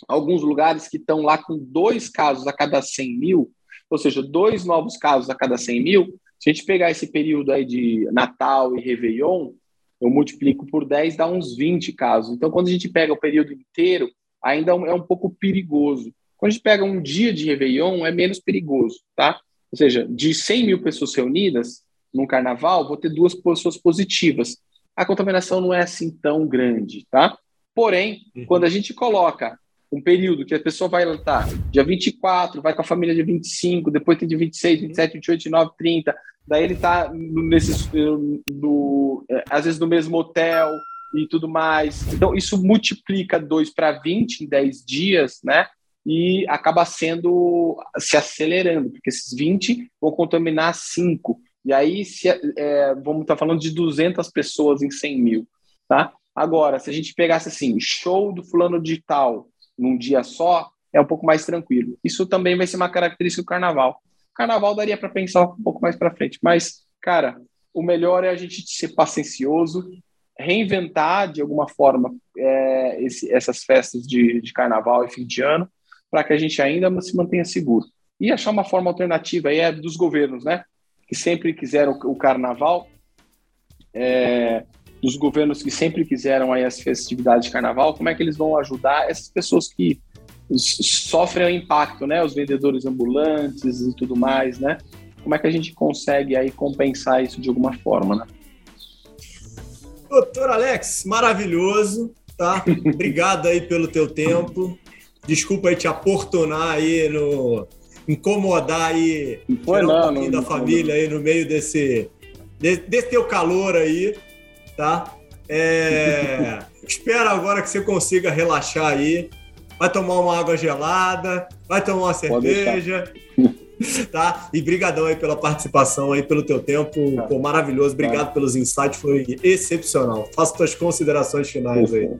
alguns lugares que estão lá com dois casos a cada 100 mil, ou seja, dois novos casos a cada 100 mil, se a gente pegar esse período aí de Natal e Réveillon, eu multiplico por 10, dá uns 20 casos. Então, quando a gente pega o período inteiro, ainda é um pouco perigoso. Quando a gente pega um dia de Réveillon, é menos perigoso, tá? Ou seja, de 100 mil pessoas reunidas num carnaval, vou ter duas pessoas positivas. A contaminação não é assim tão grande, tá? Porém, uhum. quando a gente coloca um período que a pessoa vai estar dia 24, vai com a família dia 25, depois tem dia 26, 27, 28, 29, 30, daí ele está nesses, no, é, às vezes no mesmo hotel e tudo mais. Então, isso multiplica 2 para 20 em 10 dias, né? E acaba sendo, se acelerando, porque esses 20 vão contaminar 5. E aí, se, é, vamos estar tá falando de 200 pessoas em 100 mil, tá? Agora, se a gente pegasse assim, show do fulano digital, num dia só, é um pouco mais tranquilo. Isso também vai ser uma característica do carnaval. Carnaval daria para pensar um pouco mais para frente, mas, cara, o melhor é a gente ser paciencioso, reinventar de alguma forma é, esse, essas festas de, de carnaval e fim de ano, para que a gente ainda se mantenha seguro. E achar uma forma alternativa aí é dos governos, né? Que sempre quiseram o carnaval, é, dos governos que sempre quiseram aí as festividades de carnaval, como é que eles vão ajudar essas pessoas que sofrem o impacto, né? Os vendedores ambulantes e tudo mais, né? Como é que a gente consegue aí compensar isso de alguma forma, né? Doutor Alex, maravilhoso, tá? Obrigado aí pelo teu tempo. Desculpa aí te aportunar aí no incomodar aí, Foi não, um pouquinho não, da não, família aí no meio desse, desse, desse teu calor aí tá? É... Espero agora que você consiga relaxar aí. Vai tomar uma água gelada, vai tomar uma cerveja. tá? E brigadão aí pela participação aí, pelo teu tempo, é. pô, maravilhoso. Obrigado é. pelos insights, foi excepcional. Faça tuas considerações finais aí.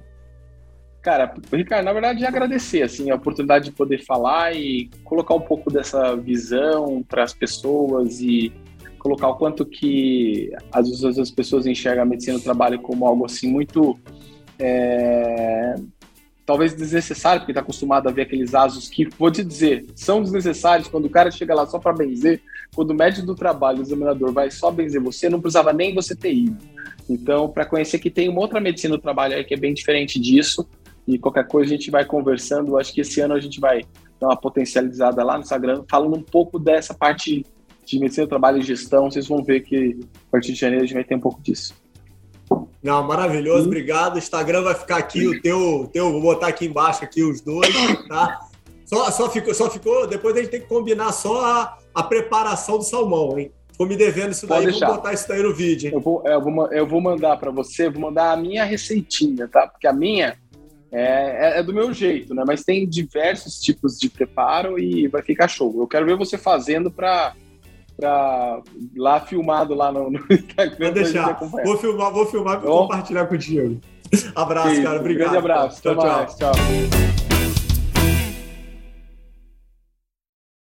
Cara, Ricardo, na verdade, agradecer assim, a oportunidade de poder falar e colocar um pouco dessa visão para as pessoas e colocar o quanto que às vezes as pessoas enxergam a medicina do trabalho como algo assim muito é, talvez desnecessário, porque está acostumado a ver aqueles asos que, vou te dizer, são desnecessários quando o cara chega lá só para benzer, quando o médico do trabalho, o examinador, vai só benzer você, não precisava nem você ter ido. Então, para conhecer que tem uma outra medicina do trabalho aí que é bem diferente disso, e qualquer coisa a gente vai conversando, acho que esse ano a gente vai dar uma potencializada lá no Instagram, falando um pouco dessa parte de medicina, trabalho e gestão, vocês vão ver que a partir de janeiro a gente vai ter um pouco disso. Não, maravilhoso, obrigado. O Instagram vai ficar aqui, o teu, teu, vou botar aqui embaixo aqui os dois, tá? Só, só, ficou, só ficou, depois a gente tem que combinar só a, a preparação do salmão, hein? Ficou me devendo isso daí, vou botar isso daí no vídeo. Hein? Eu vou, eu vou, eu vou mandar para você, vou mandar a minha receitinha, tá? Porque a minha é, é, é, do meu jeito, né? Mas tem diversos tipos de preparo e vai ficar show. Eu quero ver você fazendo para pra, lá filmado lá no, no Instagram. Vou deixar. Vou filmar, vou filmar e compartilhar contigo. Abraço, Sim, cara. Obrigado. Um grande abraço. Tchau, tchau. tchau.